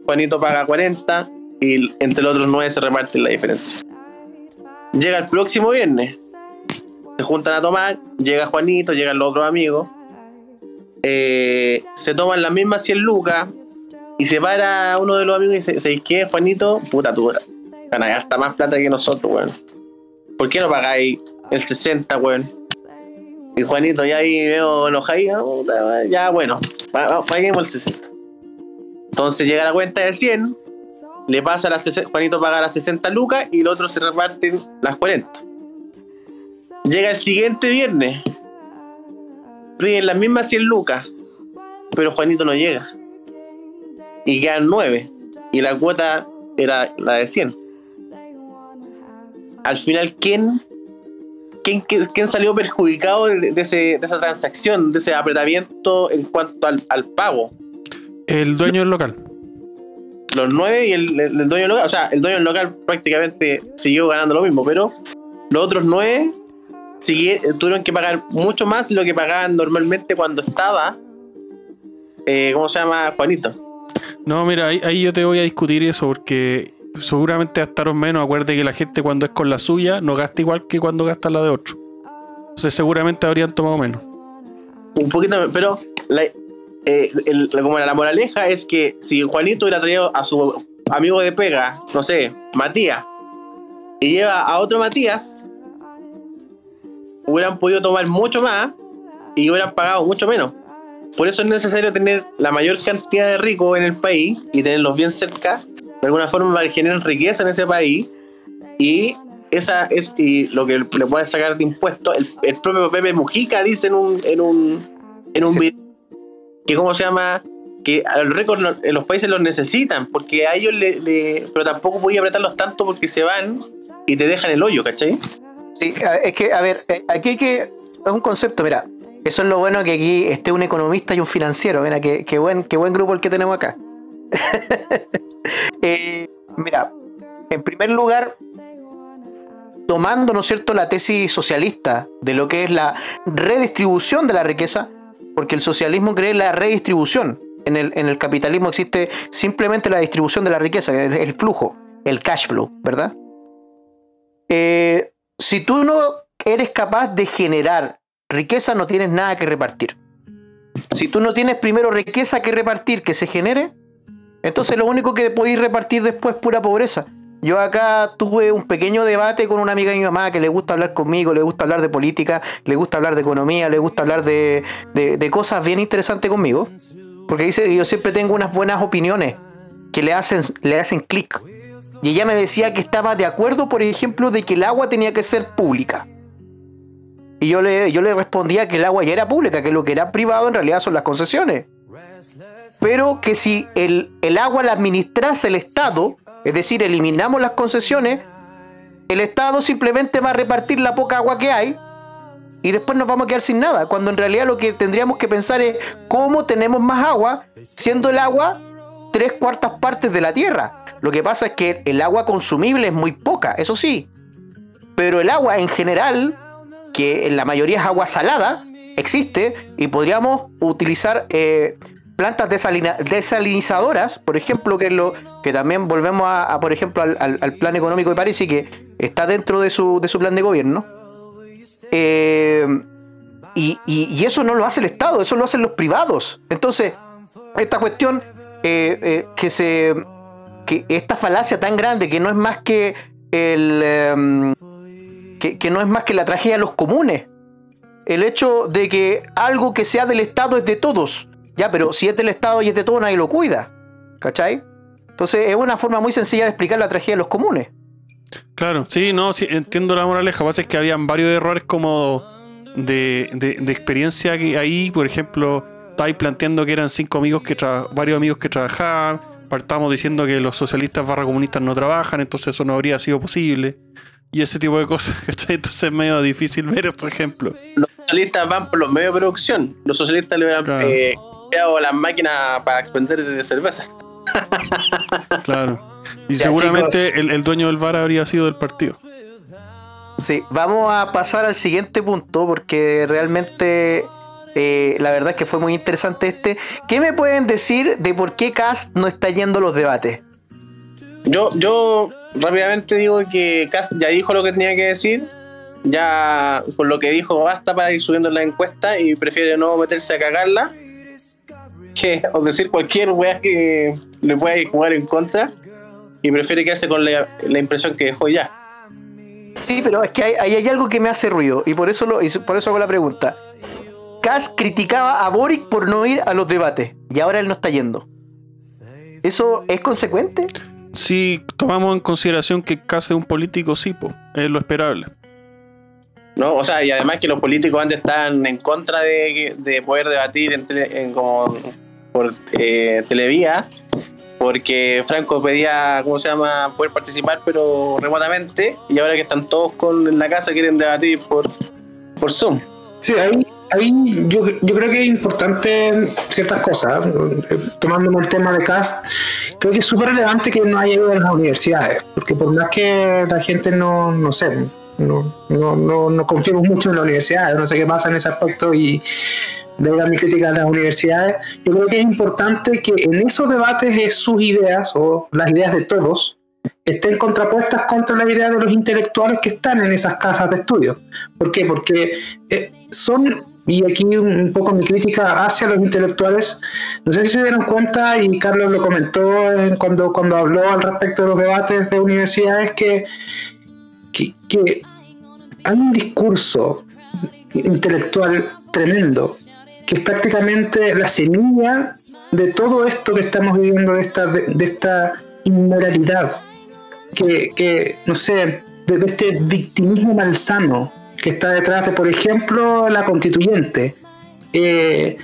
Juanito paga 40 y entre los otros 9 se reparten la diferencia. Llega el próximo viernes. Se juntan a tomar, llega Juanito, llegan los otros amigos. eh, se toman las mismas 100 lucas y se para uno de los amigos y dice, ¿sabéis qué, Juanito? Puta, tú ganas hasta más plata que nosotros, weón. ¿Por qué no pagáis el 60, weón? Y Juanito ya ahí veo enojadito, puta, ya bueno, pa- pa- paguemos el 60. Entonces llega la cuenta de 100, le pasa las 60, Juanito paga las 60 lucas y los otros se reparten las 40. Llega el siguiente viernes, piden las mismas 100 lucas, pero Juanito no llega. Y quedan 9. Y la cuota era la de 100. Al final, ¿quién, quién, quién- salió perjudicado de, ese- de esa transacción, de ese apretamiento en cuanto al, al pago? El dueño del local. los nueve y el, el- el dueño del local. O sea, el dueño del local prácticamente siguió ganando lo mismo, pero los otros nueve sigui- tuvieron que pagar mucho más de lo que pagaban normalmente cuando estaba. eh, ¿Cómo se llama? Juanito. No, mira, ahí, ahí yo te voy a discutir eso porque seguramente gastaron menos. Acuérdate que la gente cuando es con la suya no gasta igual que cuando gasta la de otro. Entonces seguramente habrían tomado menos. Un poquito, pero eh, como la moraleja es que si Juanito hubiera traído a su amigo de pega, no sé, Matías, y lleva a otro Matías, hubieran podido tomar mucho más y hubieran pagado mucho menos. Por eso es necesario tener la mayor cantidad de ricos en el país y tenerlos bien cerca, de alguna forma para que generen riqueza en ese país y esa es y lo que le puede sacar de impuestos. El, el propio Pepe Mujica dice en un, en un, en un Sí. video que cómo se llama que a los récords no- en los países los necesitan porque a ellos le, le- pero tampoco podía apretarlos tanto porque se van y te dejan el hoyo, ¿cachai? Sí, es que, a ver, eh, aquí hay que. Es un concepto, mira. Eso es lo bueno que aquí esté un economista y un financiero. Mira, qué, buen, qué buen grupo el que tenemos acá. Eh, mira, en primer lugar, tomando, ¿no es cierto?, la tesis socialista de lo que es la redistribución de la riqueza, porque el socialismo cree la redistribución. En el, en el capitalismo existe simplemente la distribución de la riqueza, el, el flujo, el cash flow, ¿verdad? Eh, si tú no eres capaz de generar riqueza, no tienes nada que repartir. Si tú no tienes primero riqueza que repartir, que se genere, entonces lo único que podéis repartir después es pura pobreza. Yo acá tuve un pequeño debate con una amiga de mi mamá que le gusta hablar conmigo, le gusta hablar de política, le gusta hablar de economía, le gusta hablar de, de- de cosas bien interesantes conmigo. Porque dice yo siempre tengo unas buenas opiniones que le hacen, le hacen clic. Y ella me decía que estaba de acuerdo, por ejemplo, de que el agua tenía que ser pública. Y yo le, yo le respondía que el agua ya era pública, que lo que era privado en realidad son las concesiones. Pero que si el, el agua la administrase el Estado, es decir, eliminamos las concesiones, el Estado simplemente va a repartir la poca agua que hay y después nos vamos a quedar sin nada. Cuando en realidad lo que tendríamos que pensar es cómo tenemos más agua, siendo el agua tres cuartas partes de la tierra. Lo que pasa es que el agua consumible es muy poca, eso sí. Pero el agua en general, que en la mayoría es agua salada, existe y podríamos utilizar eh, plantas desalinizadoras, por ejemplo, que es lo que también volvemos a, por ejemplo, al, plan económico de París y que está dentro de su, de su plan de gobierno. Eh, y, y- eso no lo hace el Estado, eso lo hacen los privados. Entonces, esta cuestión eh, eh, que se. que esta falacia tan grande que no es más que el. Que, no es más que la tragedia de los comunes. El hecho de que algo que sea del Estado es de todos. Ya, pero si es del Estado y es de todos, nadie lo cuida. ¿Cachai? Entonces es una forma muy sencilla de explicar la tragedia de los comunes. Claro, sí, no, entiendo la moraleja. Lo que pasa es que habían varios errores como de, de, experiencia que ahí, por ejemplo, estáis planteando que eran cinco amigos que varios amigos que trabajaban. Partamos diciendo que los socialistas barra comunistas no trabajan, entonces eso no habría sido posible. Y ese tipo de cosas, ¿cachai? Entonces es medio difícil ver estos ejemplos. Los socialistas van por los medios de producción. Los socialistas le hubieran Claro. eh, creado las máquinas para expender cerveza. Claro. Y Ya, seguramente el, el dueño del bar habría sido del partido. Sí, vamos a pasar al siguiente punto porque realmente eh, la verdad es que fue muy interesante este. ¿Qué me pueden decir de por qué Cast no está yendo a los debates? Yo, yo rápidamente digo que Kass ya dijo lo que tenía que decir. Ya con lo que dijo basta para ir subiendo la encuesta y prefiere no meterse a cagarla. Que, o decir cualquier weá que le pueda jugar en contra. Y prefiere quedarse con la, la impresión que dejó ya. Sí, pero es que ahí hay algo que me hace ruido y por eso, lo, por eso hago la pregunta. Cast criticaba a Boric por no ir a los debates y ahora él no está yendo. ¿Eso es consecuente? Si tomamos en consideración que Cast es un político, sí, po, es lo esperable. ¿no? O sea, y además que los políticos antes estaban en contra de, de poder debatir en, tele- en como por eh, televía, porque Franco pedía, ¿cómo se llama?, poder participar, pero remotamente, y ahora que están todos con, en la casa quieren debatir por, por Zoom. Sí, ahí, ahí yo, yo creo que es importante ciertas cosas. Tomándome el tema de CAST, creo que es súper relevante que no haya ido a las universidades, porque por más que la gente no, no sé, no, no, no, no confiemos mucho en las universidades, no sé qué pasa en ese aspecto y de verdad mi crítica a las universidades, yo creo que es importante que en esos debates eh, sus ideas o las ideas de todos estén contrapuestas contra las ideas de los intelectuales que están en esas casas de estudio. ¿Por qué? Porque eh, son, y aquí un poco mi crítica hacia los intelectuales, no sé si se dieron cuenta, y Carlos lo comentó en- cuando, cuando habló al respecto de los debates de universidades, que, que, que hay un discurso intelectual tremendo, que es prácticamente la semilla de todo esto que estamos viviendo, de esta, de esta inmoralidad, que, que, no sé, de, de este victimismo malsano que está detrás de, por ejemplo, la constituyente. Eh,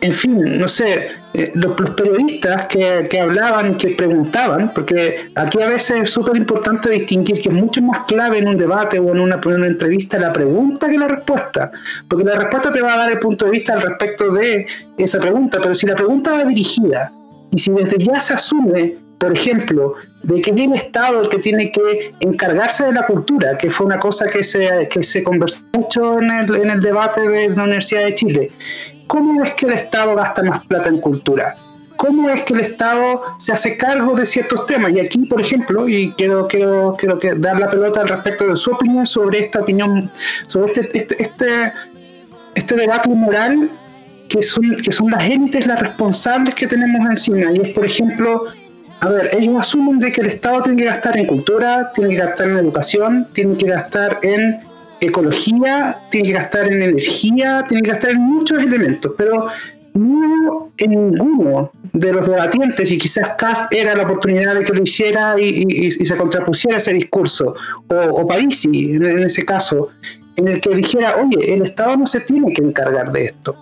en fin, no sé, eh, los, periodistas que, que hablaban, que preguntaban, porque aquí a veces es súper importante distinguir que es mucho más clave en un debate o en una, en una entrevista la pregunta que la respuesta, porque la respuesta te va a dar el punto de vista al respecto de esa pregunta, pero si la pregunta va dirigida y si desde ya se asume por ejemplo, de que es el Estado el que tiene que encargarse de la cultura, que fue una cosa que se, que se conversó mucho en el, en el debate de la Universidad de Chile. ¿Cómo es que el Estado gasta más plata en cultura? ¿Cómo es que el Estado se hace cargo de ciertos temas? Y aquí, por ejemplo, y quiero, quiero, quiero dar la pelota al respecto de su opinión sobre esta opinión, sobre este, este, este, este debate moral que son, que son las élites las responsables que tenemos encima. Y es, por ejemplo, a ver, ellos asumen de que el Estado tiene que gastar en cultura, tiene que gastar en educación, tiene que gastar en ecología, tiene que gastar en energía, tiene que gastar en muchos elementos, pero no en ninguno de los debatientes, y quizás Cast era la oportunidad de que lo hiciera y, se contrapusiera ese discurso, o, o Parisi en, ese caso, en el que dijera, oye, el Estado no se tiene que encargar de esto.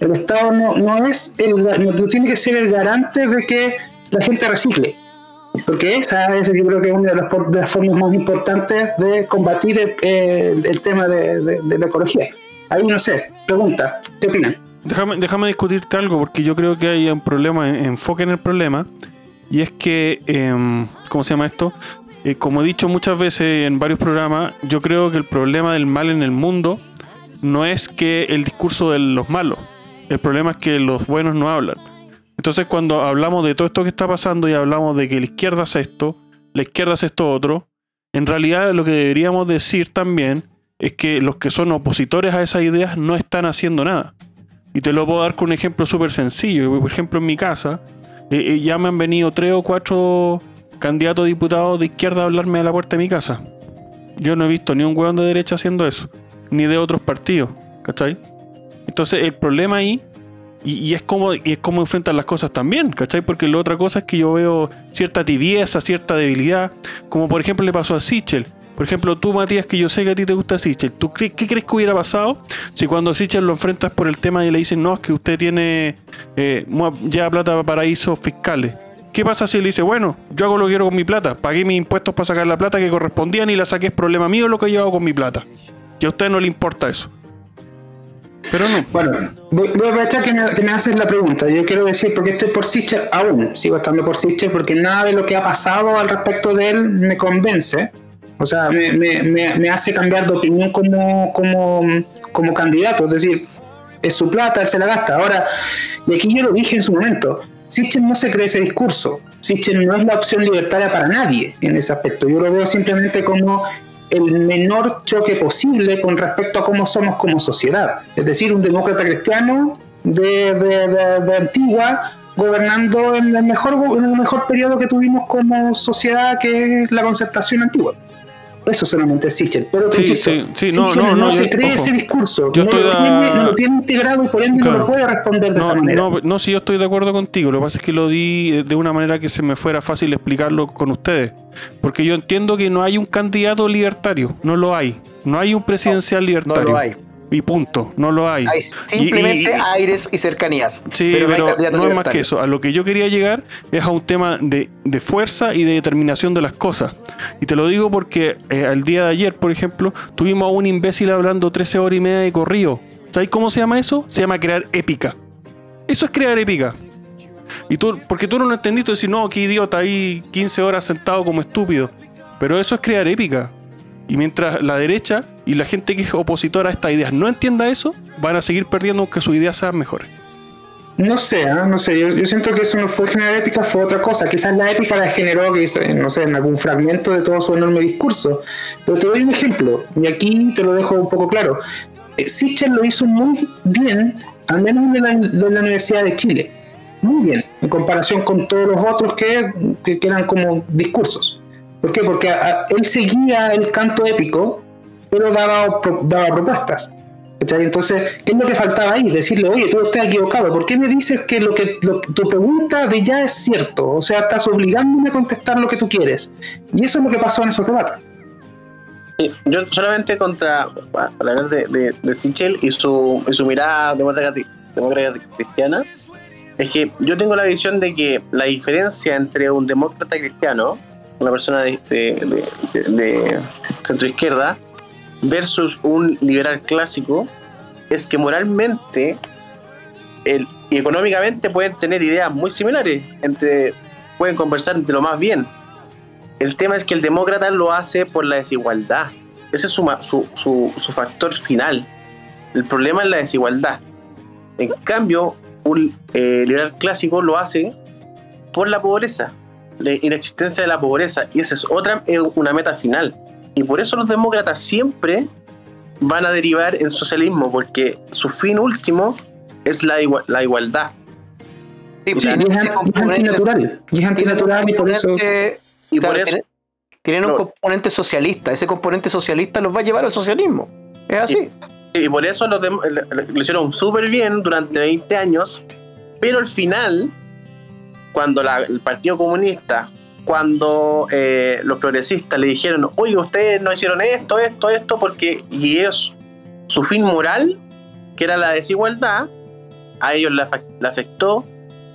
El Estado no, no es el, no tiene que ser el garante de que la gente recicle. Porque esa es, yo creo que es una de las, formas más importantes de combatir el, tema de, la ecología. Ahí no sé, pregunta, ¿qué opinan? Déjame, déjame discutirte algo, porque yo creo que hay un problema, enfoque en el problema, y es que, em, ¿cómo se llama esto? Eh, como he dicho muchas veces en varios programas, yo creo que el problema del mal en el mundo no es que el discurso de los malos, el problema es que los buenos no hablan. Entonces cuando hablamos de todo esto que está pasando y hablamos de que la izquierda hace esto, la izquierda hace esto otro, en realidad lo que deberíamos decir también es que los que son opositores a esas ideas no están haciendo nada. Y te lo puedo dar con un ejemplo súper sencillo. Por ejemplo, en mi casa eh, eh, ya me han venido tres o cuatro candidatos diputados de izquierda a hablarme a la puerta de mi casa. Yo no he visto ni un hueón de derecha haciendo eso, ni de otros partidos, ¿cachai? Entonces el problema ahí y, es como, y es como enfrentan las cosas también, ¿cachai? Porque la otra cosa es que yo veo cierta tibieza, cierta debilidad, como por ejemplo le pasó a Sichel. Por ejemplo, tú, Matías, que yo sé que a ti te gusta Sichel, ¿tú qué crees que hubiera pasado si cuando Sichel lo enfrentas por el tema y le dicen, no, es que usted tiene eh, ya plata para paraísos fiscales? ¿Qué pasa si él dice, bueno, yo hago lo que quiero con mi plata, pagué mis impuestos para sacar la plata que correspondían y la saqué, es problema mío lo que yo hago con mi plata? Y a usted no le importa eso. Pero no. Bueno, voy, a aprovechar que me, que me, haces la pregunta. Yo quiero decir, porque estoy por Sicher aún, sigo estando por Sicher, porque nada de lo que ha pasado al respecto de él me convence. O sea, me, hace cambiar de opinión como, como, como candidato. Es decir, es su plata, él se la gasta. Ahora, y aquí yo lo dije en su momento, Sicher no se cree ese discurso. Sicher no es la opción libertaria para nadie en ese aspecto. Yo lo veo simplemente como el menor choque posible con respecto a cómo somos como sociedad. Es decir, un demócrata cristiano de, de, antigua gobernando en el mejor en el mejor periodo que tuvimos como sociedad que es la concertación antigua. Eso solamente Sichel. Pero sí, sí, sí, no, no, no, se cree ese discurso. Yo no, lo tiene, no, lo tiene, integrado y por ende no lo puede responder de esa manera. No, no, sí, yo estoy de acuerdo contigo. Lo que pasa es que lo di de una manera que se me fuera fácil explicarlo con ustedes. Porque yo entiendo que no hay un candidato libertario. No lo hay. No hay un presidencial libertario. No lo hay y punto, no lo hay. Hay simplemente aires y cercanías. Sí, pero, no, es más que eso. A lo que yo quería llegar es a un tema de, fuerza y de determinación de las cosas. Y te lo digo porque eh, el día de ayer, por ejemplo, tuvimos a un imbécil hablando 13 horas y media de corrido. ¿Sabes cómo se llama eso? Se llama crear épica. Eso es crear épica. Y tú, porque tú no lo entendiste, decir, no, qué idiota, ahí 15 horas sentado como estúpido. Pero eso es crear épica. Y mientras la derecha y la gente que es opositora a estas ideas no entienda eso, van a seguir perdiendo aunque sus ideas sean mejores. No sé, ¿ah? no sé, yo, siento que eso no fue generar épica, fue otra cosa. Quizás la épica la generó, no sé, en algún fragmento de todo su enorme discurso. Pero te doy un ejemplo, y aquí te lo dejo un poco claro. Eh, Sichel lo hizo muy bien, al menos de la, la Universidad de Chile. Muy bien, en comparación con todos los otros que, que, eran como discursos. ¿Por qué? Porque él seguía el canto épico, pero daba, daba propuestas. Entonces, ¿qué es lo que faltaba ahí? Decirle, oye, tú estás equivocado, ¿por qué me dices que lo que tu pregunta de ya es cierto? O sea, estás obligándome a contestar lo que tú quieres. Y eso es lo que pasó en esos debates. Yo solamente contra, para hablar de, de, Sichel y su, y su mirada demócrata, demócrata cristiana, es que yo tengo la visión de que la diferencia entre un demócrata cristiano, una persona de, de, de centro izquierda, versus un liberal clásico es que moralmente y económicamente pueden tener ideas muy similares entre pueden conversar de lo más bien. El tema es que el demócrata lo hace por la desigualdad. Ese es su, su, su- su factor final. El problema es la desigualdad. En cambio, un eh, liberal clásico lo hace por la pobreza, la inexistencia de la pobreza. Y esa es otra, una meta final. Y por eso los demócratas siempre van a derivar en socialismo, porque su fin último es la, igua- la igualdad. Sí, Sí, y es, antinatural. Y es antinatural y por eso. Y por eso, tienen- un no. componente socialista. Ese componente socialista los va a llevar al socialismo. Es así. y por eso le- lo hicieron súper bien durante 20 años, pero al final, cuando la- el Partido Comunista, cuando eh, los progresistas le dijeron, oye, ustedes no hicieron esto, esto, esto, porque, y es su fin moral, que era la desigualdad, a ellos le, afectó,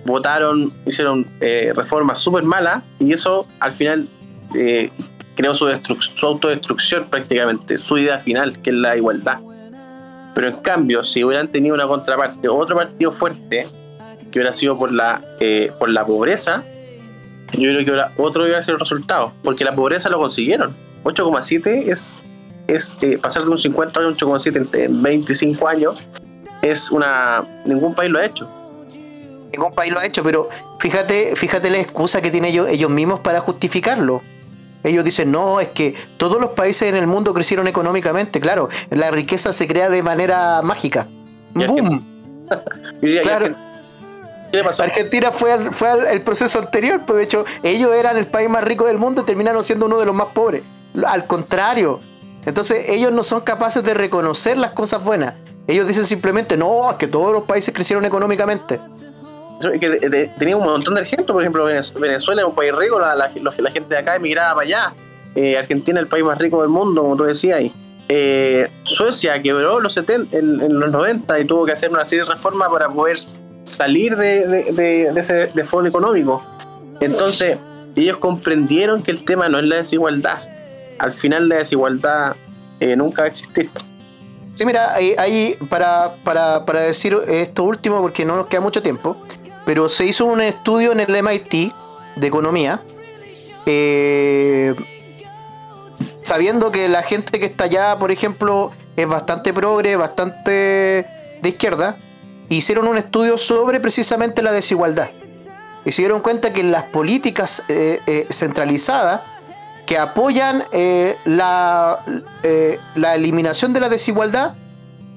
votaron, hicieron eh, reformas súper malas, y eso al final eh, creó su, su autodestrucción prácticamente, su idea final, que es la igualdad. Pero en cambio, si hubieran tenido una contraparte, otro partido fuerte, que hubiera sido por la, eh, por la pobreza, yo creo que ahora otro iba a ser el resultado, porque la pobreza lo consiguieron. 8,7 es, es eh, pasar de un 50 a un 8,7 en- en 25 años, es una. Ningún país lo ha hecho. Ningún país lo ha hecho, pero fíjate, fíjate la excusa que tienen ellos, ellos mismos para justificarlo. Ellos dicen, no, es que todos los países en el mundo crecieron económicamente, claro, la riqueza se crea de manera mágica. Claro. ¿Y ¿Qué le pasó? Argentina fue, al, fue al- el proceso anterior, pues de hecho ellos eran el país más rico del mundo y terminaron siendo uno de los más pobres. Al contrario. Entonces ellos no son capaces de reconocer las cosas buenas. Ellos dicen simplemente, no, es que todos los países crecieron económicamente. Es que tenía un montón de ejemplos, por ejemplo, Venez- Venezuela era un país rico, la, la- la gente de acá emigraba para allá. Eh, Argentina el país más rico del mundo, como tú decías ahí. Eh, Suecia quebró los 70, en, en los 90 y tuvo que hacer una serie de reformas para poder salir de, de- de- de ese económico. Entonces, ellos comprendieron que el tema no es la desigualdad. Al final la desigualdad eh, nunca va a existir. Sí, mira, ahí, ahí para, para, para decir esto último, porque no nos queda mucho tiempo, pero se hizo un estudio en el MIT de economía, eh, sabiendo que la gente que está allá, por ejemplo, es bastante progre, bastante de izquierda, hicieron un estudio sobre precisamente la desigualdad. Y se dieron cuenta que las políticas eh, eh, centralizadas que apoyan eh, la, eh, la eliminación de la desigualdad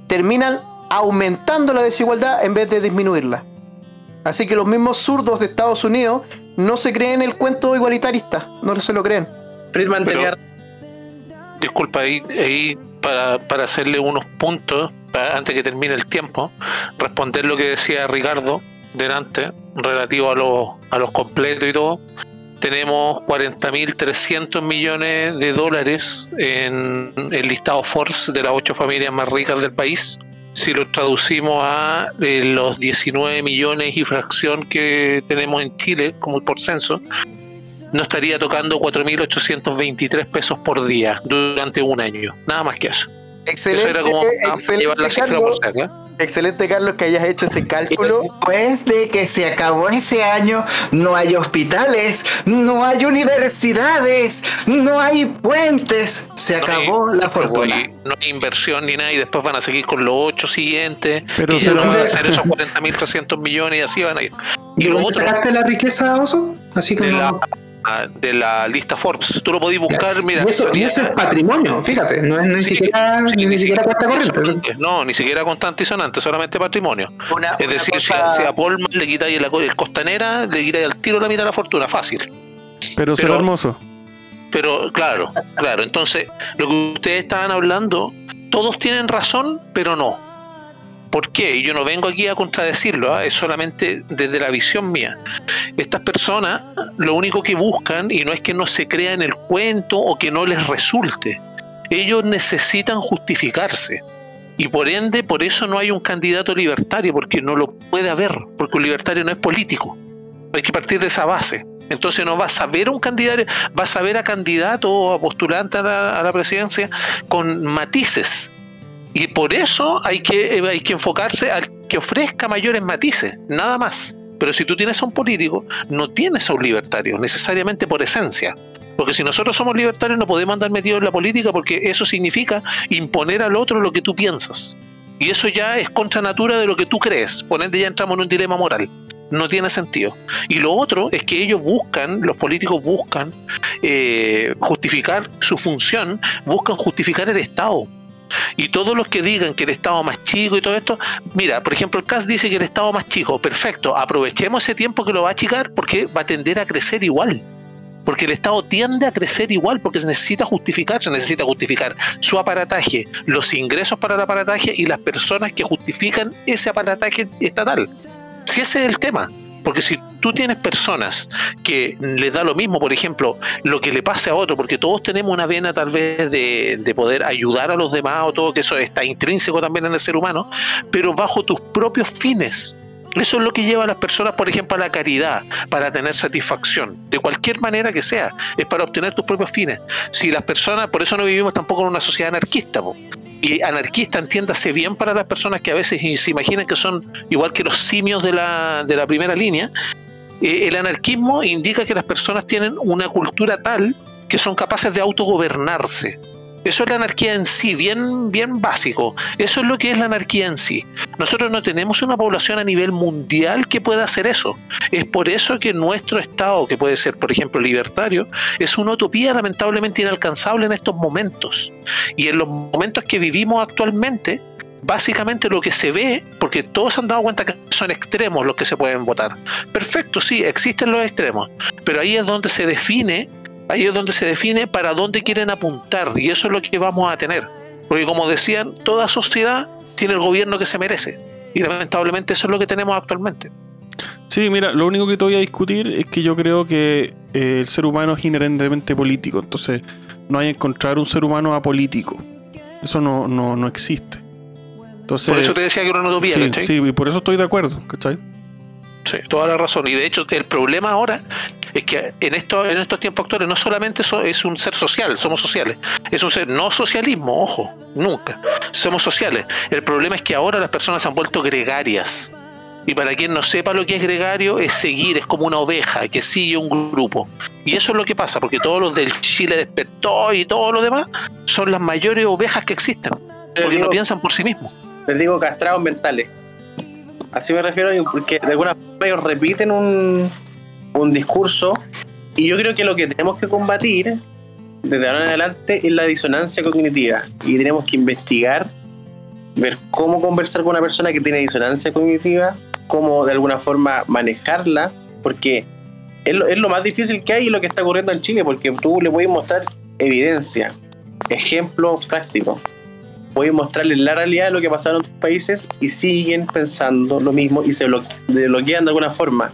terminan aumentando la desigualdad en vez de disminuirla. Así que los mismos zurdos de Estados Unidos no se creen el cuento igualitarista, no se lo creen. Friedman Pero- tenía Disculpa, ahí, ahí para, para hacerle unos puntos, para- antes que termine el tiempo, responder lo que decía Ricardo delante, relativo a los, a los completos y todo. Tenemos 40.300 millones de dólares en el listado Forbes de las ocho familias más ricas del país. Si lo traducimos a eh, los 19 millones y fracción que tenemos en Chile, como por censo, no estaría tocando 4.823 pesos por día durante un año. Nada más que eso. Eso Excelente, era como llevar excelente, la cifra Carlos, por acá. excelente, Carlos, que hayas hecho ese cálculo. Después de que se acabó ese año, no hay hospitales, no hay universidades, no hay puentes. Se No hay- acabó la fortuna. No hay inversión ni nada y después van a seguir con los ocho siguientes. Pero y se lo van va- a hacer esos 40.300 millones y así van a ir. Y ¿De lo dónde otro sacaste la riqueza, Oso? Así como. la, de la lista Forbes. Tú lo podés buscar, mira. y, eso, y sería- eso es patrimonio, fíjate, no es ni Sí, siquiera, ni, ni siquiera cuesta corriente. No, ni siquiera constante y sonante, solamente patrimonio. Una- Es una decir, si, cosa- a, si a Polman le quitáis el, el costanera, le quitáis al tiro la mitad de la fortuna, fácil. Pero será Pero- hermoso. Pero claro, claro. Entonces, lo que ustedes estaban hablando, todos tienen razón, pero no. ¿Por qué? Y yo no vengo aquí a contradecirlo, ¿ah? es solamente desde la visión mía. Estas personas lo único que buscan, y no es que no se crean el cuento o que no les resulte, ellos necesitan justificarse. Y por ende, por eso no hay un candidato libertario, porque no lo puede haber, porque un libertario no es político. Hay que partir de esa base. Entonces no vas a ver un candidato, vas a ver a candidato o a postulante a la, a la presidencia con matices. Y por eso hay que, eh, hay que enfocarse al que ofrezca mayores matices, nada más. Pero si tú tienes a un político, no tienes a un libertario, necesariamente por esencia. Porque si nosotros somos libertarios no podemos andar metidos en la política porque eso significa imponer al otro lo que tú piensas. Y eso ya es contra natura de lo que tú crees. Por ende ya entramos en un dilema moral. No tiene sentido. Y lo otro es que ellos buscan, los políticos buscan eh, justificar su función, buscan justificar el Estado. Y todos los que digan que el Estado más chico y todo esto, mira, por ejemplo, el CAS dice que el Estado más chico, perfecto, aprovechemos ese tiempo que lo va a achicar porque va a tender a crecer igual. Porque el Estado tiende a crecer igual, porque se necesita justificar, se necesita justificar su aparataje, los ingresos para el aparataje y las personas que justifican ese aparataje estatal. Si ese es el tema. Porque si tú tienes personas que les da lo mismo, por ejemplo, lo que le pase a otro, porque todos tenemos una vena tal vez de, de, poder ayudar a los demás o todo, que eso está intrínseco también en el ser humano, pero bajo tus propios fines. Eso es lo que lleva a las personas, por ejemplo, a la caridad, para tener satisfacción, de cualquier manera que sea, es para obtener tus propios fines. Si las personas, por eso no vivimos tampoco en una sociedad anarquista, po. Y anarquista entiéndase bien para las personas que a veces se imaginan que son igual que los simios de la, de la primera línea, eh, el anarquismo indica que las personas tienen una cultura tal que son capaces de autogobernarse eso es la anarquía en sí, bien, bien básico. Eso es lo que es la anarquía en sí. Nosotros no tenemos una población a nivel mundial que pueda hacer eso. Es por eso que nuestro Estado, que puede ser, por ejemplo, libertario, es una utopía lamentablemente inalcanzable en estos momentos. Y en los momentos que vivimos actualmente, básicamente lo que se ve, porque todos han dado cuenta que son extremos los que se pueden votar. Perfecto, sí, existen los extremos, pero ahí es donde se define ahí es donde se define para dónde quieren apuntar y eso es lo que vamos a tener. Porque como decían, toda sociedad tiene el gobierno que se merece y lamentablemente eso es lo que tenemos actualmente. Sí, mira, lo único que te voy a discutir es que yo creo que eh, el ser humano es inherentemente político, entonces no hay que encontrar un ser humano apolítico. Eso no, no, no existe. Entonces, por eso te decía que era una utopía, sí, ¿cachai? Sí, y por eso estoy de acuerdo, ¿cachai? Sí, toda la razón. Y de hecho, el problema ahora es que en, esto, en estos tiempos actuales no solamente so, es un ser social, somos sociales, es un ser no socialismo, ojo, nunca. Somos sociales. El problema es que ahora las personas se han vuelto gregarias. Y para quien no sepa lo que es gregario, es seguir, es como una oveja que sigue un grupo. Y eso es lo que pasa, porque todos los del Chile despertó y todo lo demás son las mayores ovejas que existen. Porque digo, no piensan por sí mismos. Les digo castrados mentales. Así me refiero, porque de alguna forma ellos repiten un, un discurso y yo creo que lo que tenemos que combatir desde ahora en adelante es la disonancia cognitiva y tenemos que investigar, ver cómo conversar con una persona que tiene disonancia cognitiva, cómo de alguna forma manejarla, porque es lo, es lo más difícil que hay y lo que está ocurriendo en Chile, porque tú le puedes mostrar evidencia, ejemplos prácticos, puedes mostrarles la realidad de lo que pasa en otros países y siguen pensando lo mismo y se bloquean de alguna forma.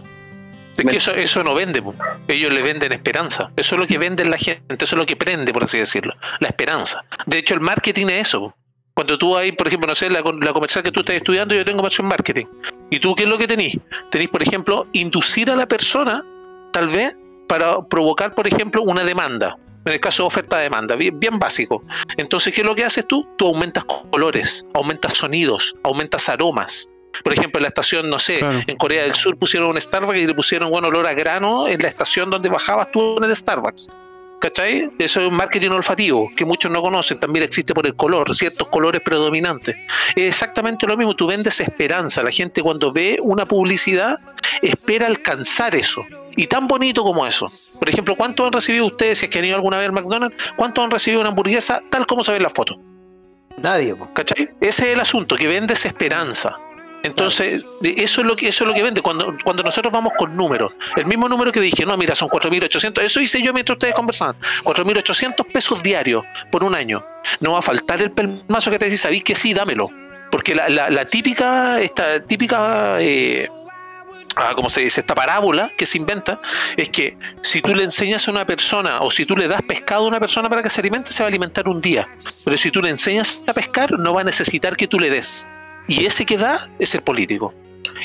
Es que eso, eso no vende, ellos le venden esperanza. Eso es lo que venden la gente, eso es lo que prende, por así decirlo, la esperanza. De hecho, el marketing es eso. Cuando tú hay, por ejemplo, no sé, la, la comercial que tú estás estudiando, yo tengo más en marketing. ¿Y tú qué es lo que tenés? Tenés, por ejemplo, inducir a la persona, tal vez, para provocar, por ejemplo, una demanda. En el caso de oferta-demanda, bien, bien básico. Entonces, ¿qué es lo que haces tú? Tú aumentas colores, aumentas sonidos, aumentas aromas, por ejemplo, en la estación, no sé, claro. en Corea del Sur pusieron un Starbucks y le pusieron buen olor a grano en la estación donde bajabas tú en el Starbucks. ¿Cachai? Eso es un marketing olfativo que muchos no conocen, también existe por el color, ciertos colores predominantes. Es exactamente lo mismo, tú vendes esperanza. La gente cuando ve una publicidad espera alcanzar eso. Y tan bonito como eso. Por ejemplo, ¿cuánto han recibido ustedes, si es que han ido alguna vez al McDonald's, cuánto han recibido una hamburguesa tal como se ve en la foto? Nadie. ¿Cachai? Ese es el asunto, que vendes esperanza. Entonces, eso es lo que eso es lo que vende cuando cuando nosotros vamos con números. El mismo número que dije, no, mira, son 4800, eso hice yo mientras ustedes conversaban. 4800 pesos diarios por un año. No va a faltar el pelmazo que te dice, sabéis que sí, dámelo. Porque la, la, la típica esta típica eh, ah, como se dice, esta parábola que se inventa, es que si tú le enseñas a una persona o si tú le das pescado a una persona para que se alimente, se va a alimentar un día. Pero si tú le enseñas a pescar, no va a necesitar que tú le des. Y ese que da es el político.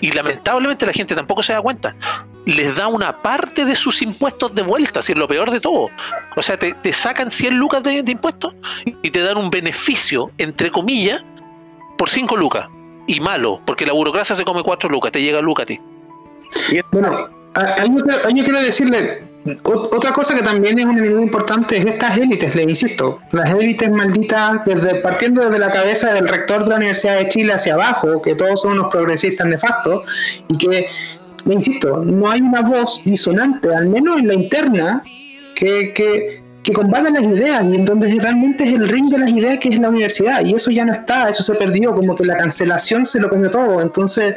Y lamentablemente la gente tampoco se da cuenta. Les da una parte de sus impuestos de vuelta, si es lo peor de todo. O sea, te, te sacan 100 lucas de, de, impuestos y te dan un beneficio, entre comillas, por 5 lucas. Y malo, porque la burocracia se come 4 lucas, te llega lucas a ti. Y es- Bueno, a- ahí yo, quiero- decirle, otra cosa que también es muy importante es estas élites, le insisto, las élites malditas, desde, partiendo desde la cabeza del rector de la Universidad de Chile hacia abajo, que todos son unos progresistas nefastos, y que, le insisto, no hay una voz disonante, al menos en la interna, que, que, que combata las ideas y en donde realmente es el ring de las ideas que es la universidad, y eso ya no está, eso se perdió, como que la cancelación se lo comió todo, entonces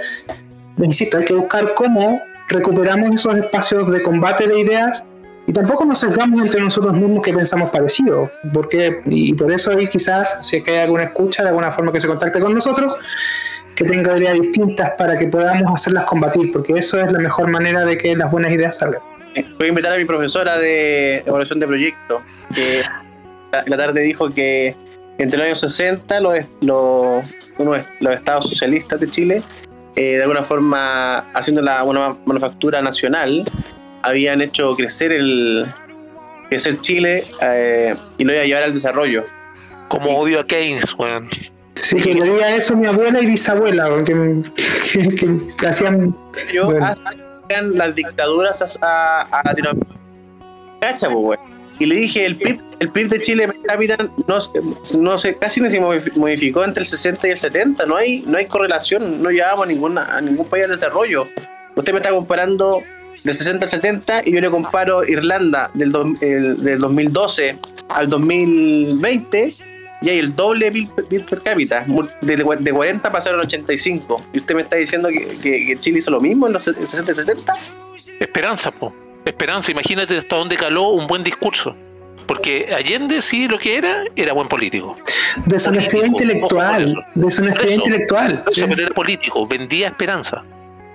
insisto, hay que buscar cómo recuperamos esos espacios de combate de ideas y tampoco nos sesgamos entre nosotros mismos que pensamos parecido, porque y por eso quizás si es que hay alguna escucha de alguna forma que se contacte con nosotros, que tenga ideas distintas para que podamos hacerlas combatir, porque eso es la mejor manera de que las buenas ideas salgan. Voy a invitar a mi profesora de evaluación de proyecto, que la, tarde dijo que entre los años 60 los, los, los estados socialistas de Chile, eh, de alguna forma haciendo la una manufactura nacional, habían hecho crecer el crecer Chile eh, y lo iba a llevar al desarrollo. Como odio a Keynes, weón. Sí, que le diga eso a mi abuela y bisabuela, que, que- que hacían... Yo Bueno. hacían las dictaduras a, a, a Latinoamérica. Cacha, po, güey. Y le dije, el PIB, el PIB de Chile per cápita no, se- no sé, casi no se modifi- modificó entre el 60 y el 70. No hay, no hay correlación, no llevamos a, ninguna, a ningún país al desarrollo. Usted me está comparando del 60 al 70 y yo le comparo Irlanda del, dos- el- del 2012 al 2020 y hay el doble PIB, PIB per cápita. De, de 40 pasaron a 85. Y usted me está diciendo que, que- que Chile hizo lo mismo en los 60 y 70. Esperanza, po. Esperanza. Imagínate hasta dónde caló un buen discurso. Porque Allende sí lo que era, era buen político. Deshonestidad Político, intelectual, deshonestidad intelectual. Eso, sí. pero era político, vendía esperanza.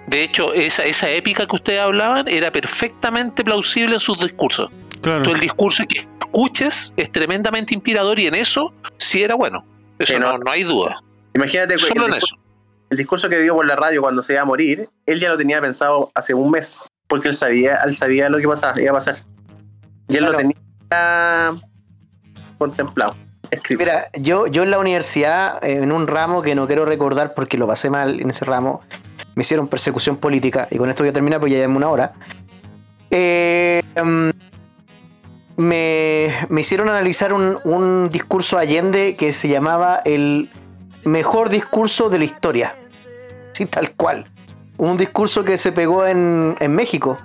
De hecho, esa, esa épica que ustedes hablaban era perfectamente plausible en sus discursos. Claro. Todo el discurso que escuches es tremendamente inspirador y en eso sí era bueno. Eso no, no. hay duda. Imagínate el, Solo en discurso, eso. el discurso que dio por la radio cuando se iba a morir, él ya lo tenía pensado hace un mes, porque él sabía, él sabía lo que pasaba, iba a pasar. Y él lo tenía contemplado, escrito. Mira, yo, yo en la universidad, eh, en un ramo que no quiero recordar porque lo pasé mal en ese ramo, me hicieron persecución política, y con esto voy a terminar porque ya llevamos una hora. Eh, em, me, me hicieron analizar un, un discurso Allende que se llamaba el mejor discurso de la historia. Sí, tal cual. Un discurso que se pegó en, en México.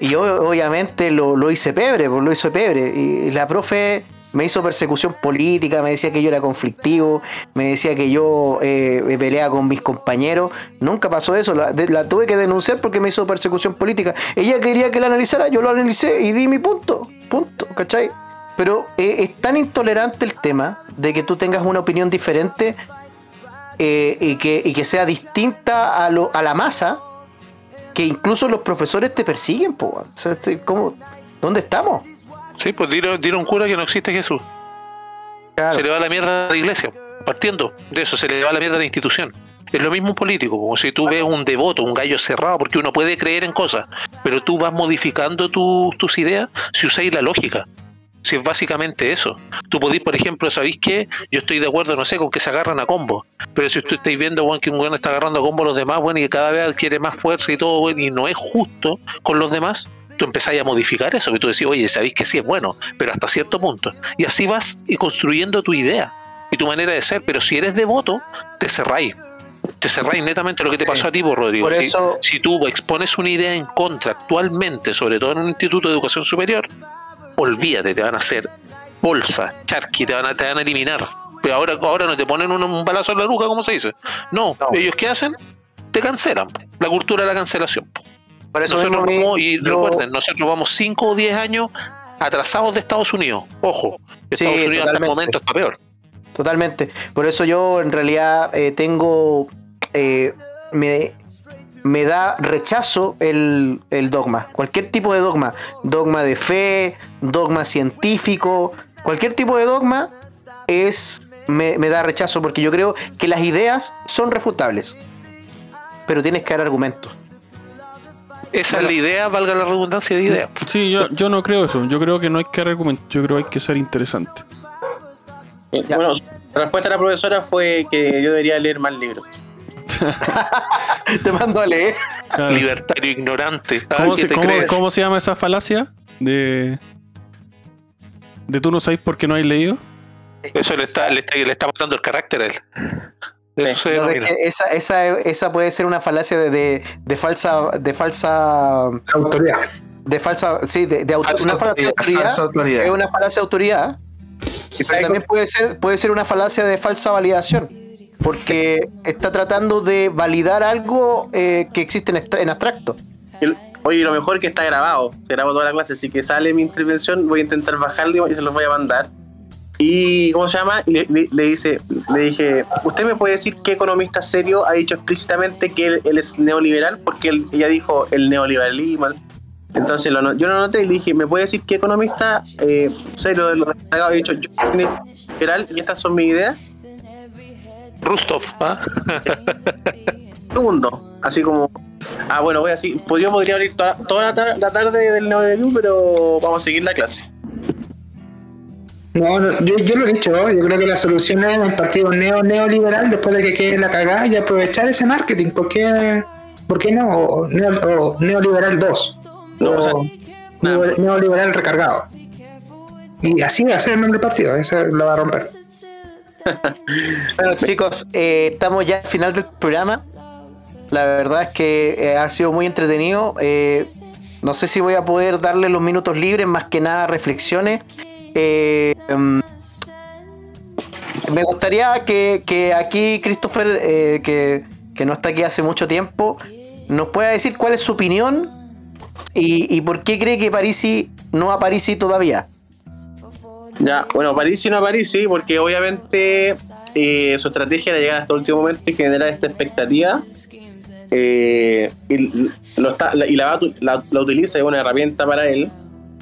Y yo obviamente lo, lo hice pebre, pues lo hice pebre. Y la profe me hizo persecución política, me decía que yo era conflictivo, me decía que yo eh, peleaba con mis compañeros. Nunca pasó eso, la tuve que denunciar porque me hizo persecución política. Ella quería que la analizara, yo lo analicé y di mi punto, punto, ¿cachai? Pero eh, es tan intolerante el tema de que tú tengas una opinión diferente eh, y, que, y que sea distinta a, lo, a la masa, que incluso los profesores te persiguen, po. O sea, este, ¿cómo? ¿Dónde estamos? Sí, pues dieron, dieron cura que no existe Jesús. Claro. Se le va la mierda a la iglesia. Partiendo de eso, se le va la mierda a la institución. Es lo mismo un político, como si tú ves un devoto, un gallo cerrado, porque uno puede creer en cosas, pero tú vas modificando tu- tus ideas si usáis la lógica. Si es básicamente eso. Tú podéis, por ejemplo, ¿sabéis qué? Yo estoy de acuerdo, no sé, con que se agarran a combo. Pero si usted estáis viendo, bueno, que un está agarrando a combo a los demás, bueno, y que cada vez adquiere más fuerza y todo, bueno, y no es justo con los demás, tú empezáis a modificar eso. Que tú decís, oye, sabéis que sí es bueno, pero hasta cierto punto. Y así vas y construyendo tu idea y tu manera de ser. Pero si eres devoto, te cerráis. Te cerráis netamente lo que te pasó a ti, por Rodrigo. Por Si- eso- si tú expones una idea en contra actualmente, sobre todo en un instituto de educación superior, olvídate, te van a hacer bolsa, charqui, te van a, te van a eliminar. Pero ahora, ahora no te ponen un, un balazo en la nuca, como se dice. No, No. ellos qué hacen? Te cancelan. La cultura de la cancelación. Por eso nosotros mismo, vamos, y yo- recuerden, nosotros vamos 5 o 10 años atrasados de Estados Unidos. Ojo, Sí, Estados Unidos hasta el momento está peor. Totalmente. Por eso yo en realidad eh, tengo. eh, me, me da rechazo el, el dogma. Cualquier tipo de dogma. Dogma de fe, dogma científico. Cualquier tipo de dogma es. Me, me da rechazo porque yo creo que las ideas son refutables. Pero tienes que dar argumentos. Esa Bueno. es la idea, valga la redundancia de idea. Sí, yo, yo no creo eso. Yo creo que no hay que argumentar. Yo creo que hay que ser interesante. Eh, Ya. Bueno, la respuesta de la profesora fue que yo debería leer más libros. Te mando a leer. Claro. Libertario ignorante. ¿Cómo ¿qué se, te cómo- crees? cómo se llama esa falacia? De. ¿De tú no sabes por qué no has leído? Eso le está, le está, le está matando el carácter a él. Eso No, es denomina. que esa, esa, esa puede ser una falacia de, de, de falsa, de falsa, Autoridad. de falsa, sí, de, de una falacia de autoridad, autoridad. falsa autoridad. Es una falacia de autoridad. Pero también puede ser, puede ser una falacia de falsa validación. Porque está tratando de validar algo eh, que existe en, abstracto. Oye, lo mejor es que está grabado. Se grabó toda la clase, así que sale mi intervención. Voy a intentar bajarlo y se los voy a mandar. Y, ¿cómo se llama? Le, dice, le dije, ¿usted me puede decir qué economista serio ha dicho explícitamente que él, es neoliberal? Porque ella dijo el neoliberalismo. Entonces lo yo lo noté y le dije, ¿me puede decir qué economista eh, serio de rezagados ha dicho yo soy neoliberal y estas son mis ideas? Rustov, ¿ah? segundo. Así como, ah, bueno, voy así. Pues yo podría abrir toda, toda la, tar- la tarde del neoliberalismo, pero vamos a seguir la clase. No, no, yo, yo lo he dicho, yo creo que la solución es el partido neo neoliberal después de que quede la cagada y aprovechar ese marketing. ¿Por qué, por qué no? O, neo- o neoliberal 2. No, o sea, neoliberal recargado. Y así va a ser el nombre del partido, eso lo va a romper. Bueno, chicos, eh, estamos ya al final del programa. La verdad es que eh, ha sido muy entretenido. Eh, no sé si voy a poder darle los minutos libres, más que nada reflexiones. Em, me gustaría que, que aquí Christopher, que, que no está aquí hace mucho tiempo, nos pueda decir cuál es su opinión y, y por qué cree que Parisi no a Parisi todavía. Ya, bueno, París y no París, sí, porque obviamente eh, su estrategia era llegar hasta el último momento y generar esta expectativa. Eh, y lo está, la- y la, la- utiliza, es una herramienta para él.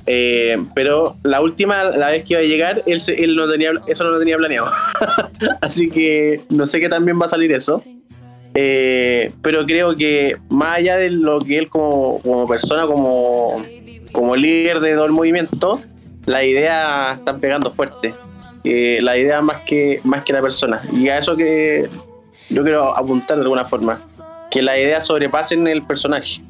Eh, pero la última, la vez que iba a llegar, él, él no tenía, eso no lo tenía planeado. Así que no sé qué también va a salir eso. Eh, pero creo que más allá de lo que él como, como persona, como, como líder de todo el movimiento, la idea están pegando fuerte. La idea más que, más que la persona. Y a eso que yo quiero apuntar de alguna forma. Que la idea sobrepasen el personaje.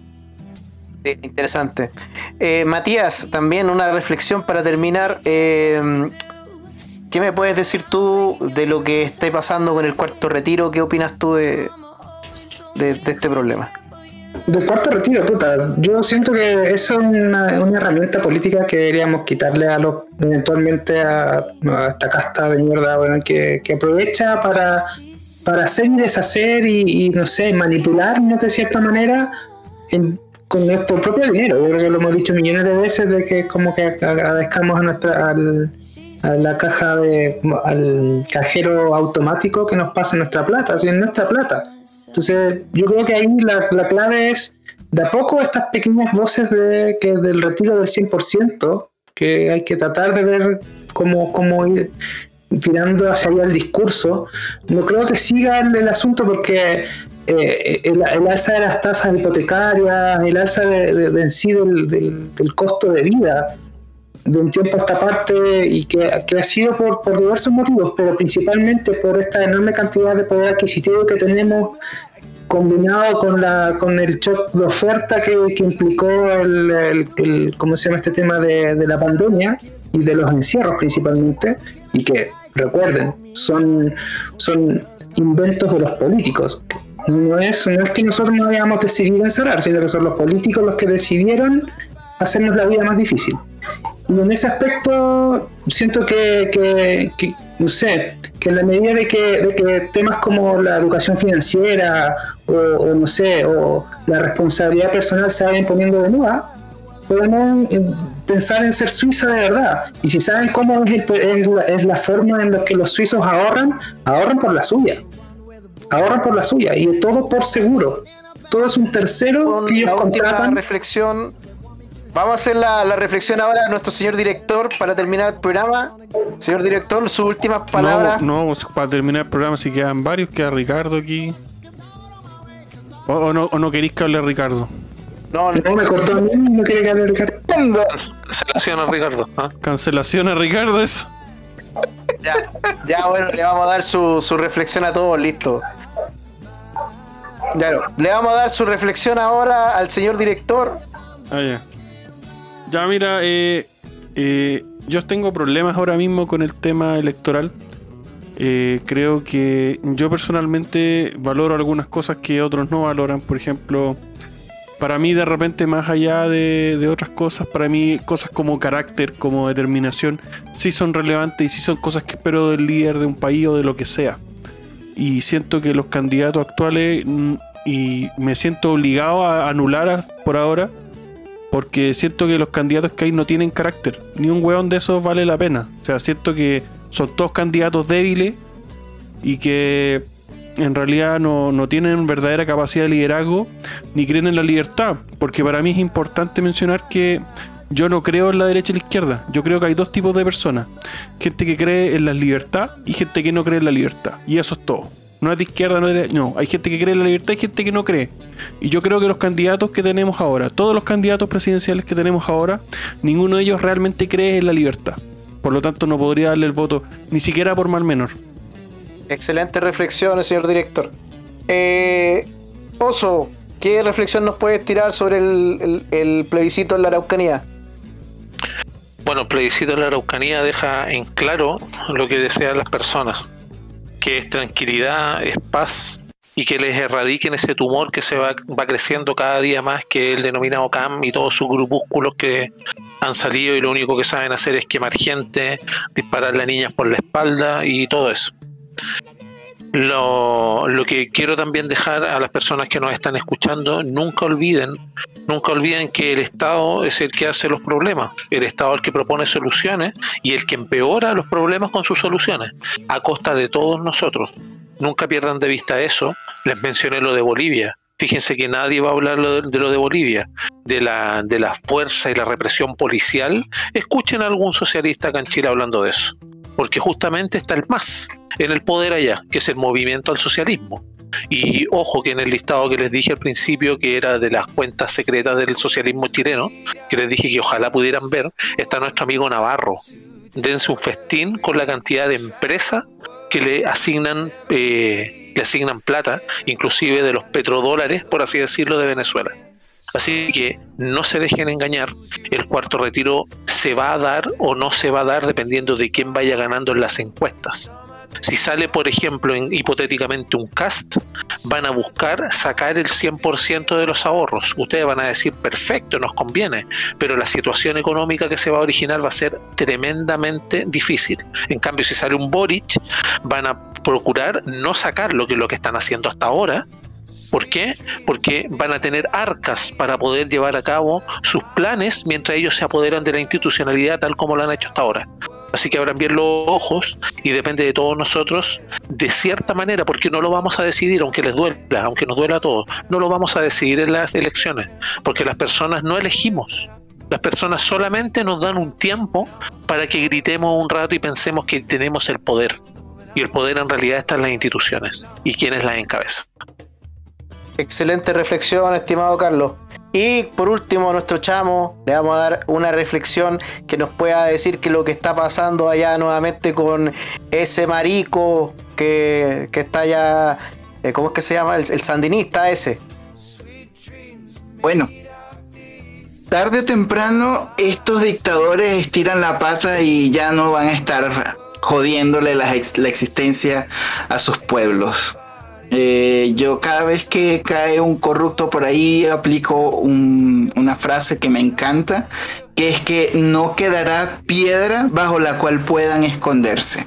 Sí, interesante. Eh, Matías, también una reflexión para terminar. Eh, ¿Qué me puedes decir tú de lo que esté pasando con el cuarto retiro? ¿Qué opinas tú de, de, de este problema? Del cuarto retiro, puta, yo siento que eso es una, herramienta política que deberíamos quitarle a los eventualmente a, esta casta de mierda que, que aprovecha para, para hacer y deshacer y, y, no sé, manipularnos de cierta manera con nuestro propio dinero. Yo creo que lo hemos dicho millones de veces de que como que agradezcamos a nuestra al, a la caja de al cajero automático que nos pasa nuestra plata, así es nuestra plata. Entonces, yo creo que ahí la, la clave es de a poco estas pequeñas voces de, que del retiro del 100%, que hay que tratar de ver cómo, cómo ir tirando hacia allá el discurso. No creo que siga el, asunto porque eh, el, alza de las tasas hipotecarias, el alza de, de- de en sí del- del costo de vida de un tiempo a esta parte y que, que ha sido por, por diversos motivos, pero principalmente por esta enorme cantidad de poder adquisitivo que tenemos combinado con la con el shock de oferta que, que implicó el, el- ¿cómo se llama este tema de, de la pandemia y de los encierros principalmente y que recuerden son son inventos de los políticos. No es no es que nosotros no hayamos decidido encerrar sino que son los políticos los que decidieron hacernos la vida más difícil en ese aspecto siento que, que- que, no sé, que en la medida de que, de que temas como la educación financiera o, o no sé, o la responsabilidad personal se vayan poniendo de moda, podemos eh, pensar en ser Suiza de verdad. Y si saben cómo es, el- es la, es la forma en la que los suizos ahorran, ahorran por la suya. Ahorran por la suya y todo por seguro. Todo es un tercero Con que ellos la contratan. reflexión. Vamos a hacer la, la reflexión ahora a nuestro señor director para terminar el programa. Señor director, sus últimas palabras. No, no, pues, para terminar el programa, si quedan varios, queda Ricardo aquí. O, o no, o no queréis que hable Ricardo. No, no, No me cortó a mí, no quiere que hable Ricardo. Selecciona Ricardo. ¿ah? Cancelación a Ricardo es. ya, ya, bueno, le vamos a dar su, su reflexión a todos, listo. Claro, le vamos a dar su reflexión ahora al señor director. Ah, ya. Ya, mira, eh, eh, yo tengo problemas ahora mismo con el tema electoral. Eh, creo que yo personalmente valoro algunas cosas que otros no valoran. Por ejemplo, para mí de repente más allá de, otras cosas, para mí cosas como carácter, como determinación, sí son relevantes y sí son cosas que espero del líder de un país o de lo que sea. Y siento que los candidatos actuales, mm, y me siento obligado a anular por ahora, porque siento que los candidatos que hay no tienen carácter. Ni un hueón de esos vale la pena. O sea, siento que son todos candidatos débiles y que en realidad no, no tienen verdadera capacidad de liderazgo ni creen en la libertad. Porque para mí es importante mencionar que yo no creo en la derecha y la izquierda. Yo creo que hay dos tipos de personas. Gente que cree en la libertad y gente que no cree en la libertad. Y eso es todo. No es de izquierda, no es de... No, hay gente que cree en la libertad y gente que no cree. Y yo creo que los candidatos que tenemos ahora, todos los candidatos presidenciales que tenemos ahora, ninguno de ellos realmente cree en la libertad. Por lo tanto, no podría darle el voto ni siquiera por mal menor. Excelente reflexión, señor director. Eh, Oso, ¿qué reflexión nos puedes tirar sobre el, el- el plebiscito en la Araucanía? Bueno, el plebiscito de la Araucanía deja en claro lo que desean las personas, que es tranquilidad, es paz y que les erradiquen ese tumor que se va, va creciendo cada día más, que el denominado CAM y todos sus grupúsculos que han salido y lo único que saben hacer es quemar gente, dispararle a niñas por la espalda y todo eso. Lo, lo que quiero también dejar a las personas que nos están escuchando, nunca olviden, nunca olviden que el Estado es el que hace los problemas, el Estado es el que propone soluciones y el que empeora los problemas con sus soluciones, a costa de todos nosotros. Nunca pierdan de vista eso. Les mencioné lo de Bolivia. Fíjense que nadie va a hablar de lo de Bolivia, de la, de la fuerza y la represión policial. Escuchen a algún socialista acá en Chile hablando de eso porque justamente está el MAS en el poder allá, que es el movimiento al socialismo. Y ojo que en el listado que les dije al principio, que era de las cuentas secretas del socialismo chileno, que les dije que ojalá pudieran ver, está nuestro amigo Navarro. Dense un festín con la cantidad de empresas que le asignan, eh, le asignan plata, inclusive de los petrodólares, por así decirlo, de Venezuela. Así que no se dejen engañar, el cuarto retiro se va a dar o no se va a dar dependiendo de quién vaya ganando en las encuestas. Si sale, por ejemplo, en, hipotéticamente un cast, van a buscar sacar el 100% de los ahorros. Ustedes van a decir, perfecto, nos conviene, pero la situación económica que se va a originar va a ser tremendamente difícil. En cambio, si sale un Boric, van a procurar no sacar lo que lo que están haciendo hasta ahora, ¿Por qué? Porque van a tener arcas para poder llevar a cabo sus planes mientras ellos se apoderan de la institucionalidad tal como lo han hecho hasta ahora. Así que abran bien los ojos y depende de todos nosotros, de cierta manera, porque no lo vamos a decidir, aunque les duela, aunque nos duela a todos, no lo vamos a decidir en las elecciones, porque las personas no elegimos. Las personas solamente nos dan un tiempo para que gritemos un rato y pensemos que tenemos el poder. Y el poder en realidad está en las instituciones y quienes las encabezan. Excelente reflexión, estimado Carlos. Y por último, a nuestro chamo, le vamos a dar una reflexión que nos pueda decir que lo que está pasando allá nuevamente con ese marico que, que está allá, eh, ¿cómo es que se llama? El, sandinista ese. Bueno, tarde o temprano estos dictadores estiran la pata y ya no van a estar jodiéndole la, la existencia a sus pueblos. Eh, yo cada vez que cae un corrupto por ahí aplico un- una frase que me encanta, que es que no quedará piedra bajo la cual puedan esconderse.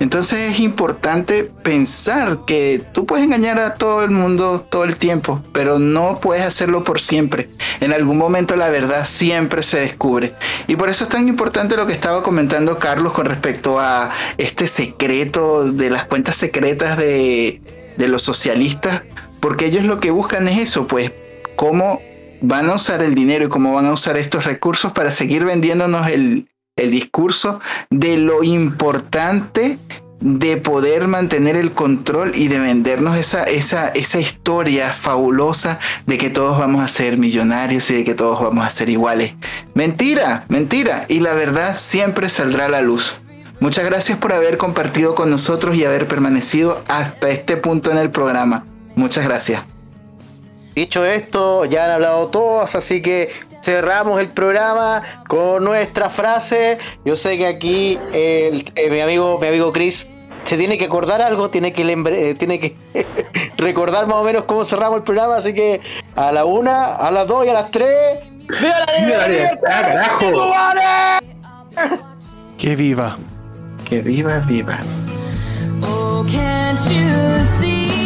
Entonces es importante pensar que tú puedes engañar a todo el mundo todo el tiempo, pero no puedes hacerlo por siempre. En algún momento la verdad siempre se descubre. Y por eso es tan importante lo que estaba comentando Carlos con respecto a este secreto de las cuentas secretas de, de los socialistas, porque ellos lo que buscan es eso, pues cómo van a usar el dinero y cómo van a usar estos recursos para seguir vendiéndonos el, el discurso de lo importante de poder mantener el control y de vendernos esa, esa, esa historia fabulosa de que todos vamos a ser millonarios y de que todos vamos a ser iguales. Mentira, mentira. Y la verdad siempre saldrá a la luz. Muchas gracias por haber compartido con nosotros y haber permanecido hasta este punto en el programa. Muchas gracias. Dicho esto, ya han hablado todos, así que cerramos el programa con nuestra frase. Yo sé que aquí el- eh, mi amigo, mi amigo Chris se tiene que acordar algo, tiene que, eh, tiene que recordar más o menos cómo cerramos el programa, así que a la una, a las dos y a las tres. ¡Viva la ¡Viva la libertad, carajo! Que viva. Que viva, viva. Oh, can't you see?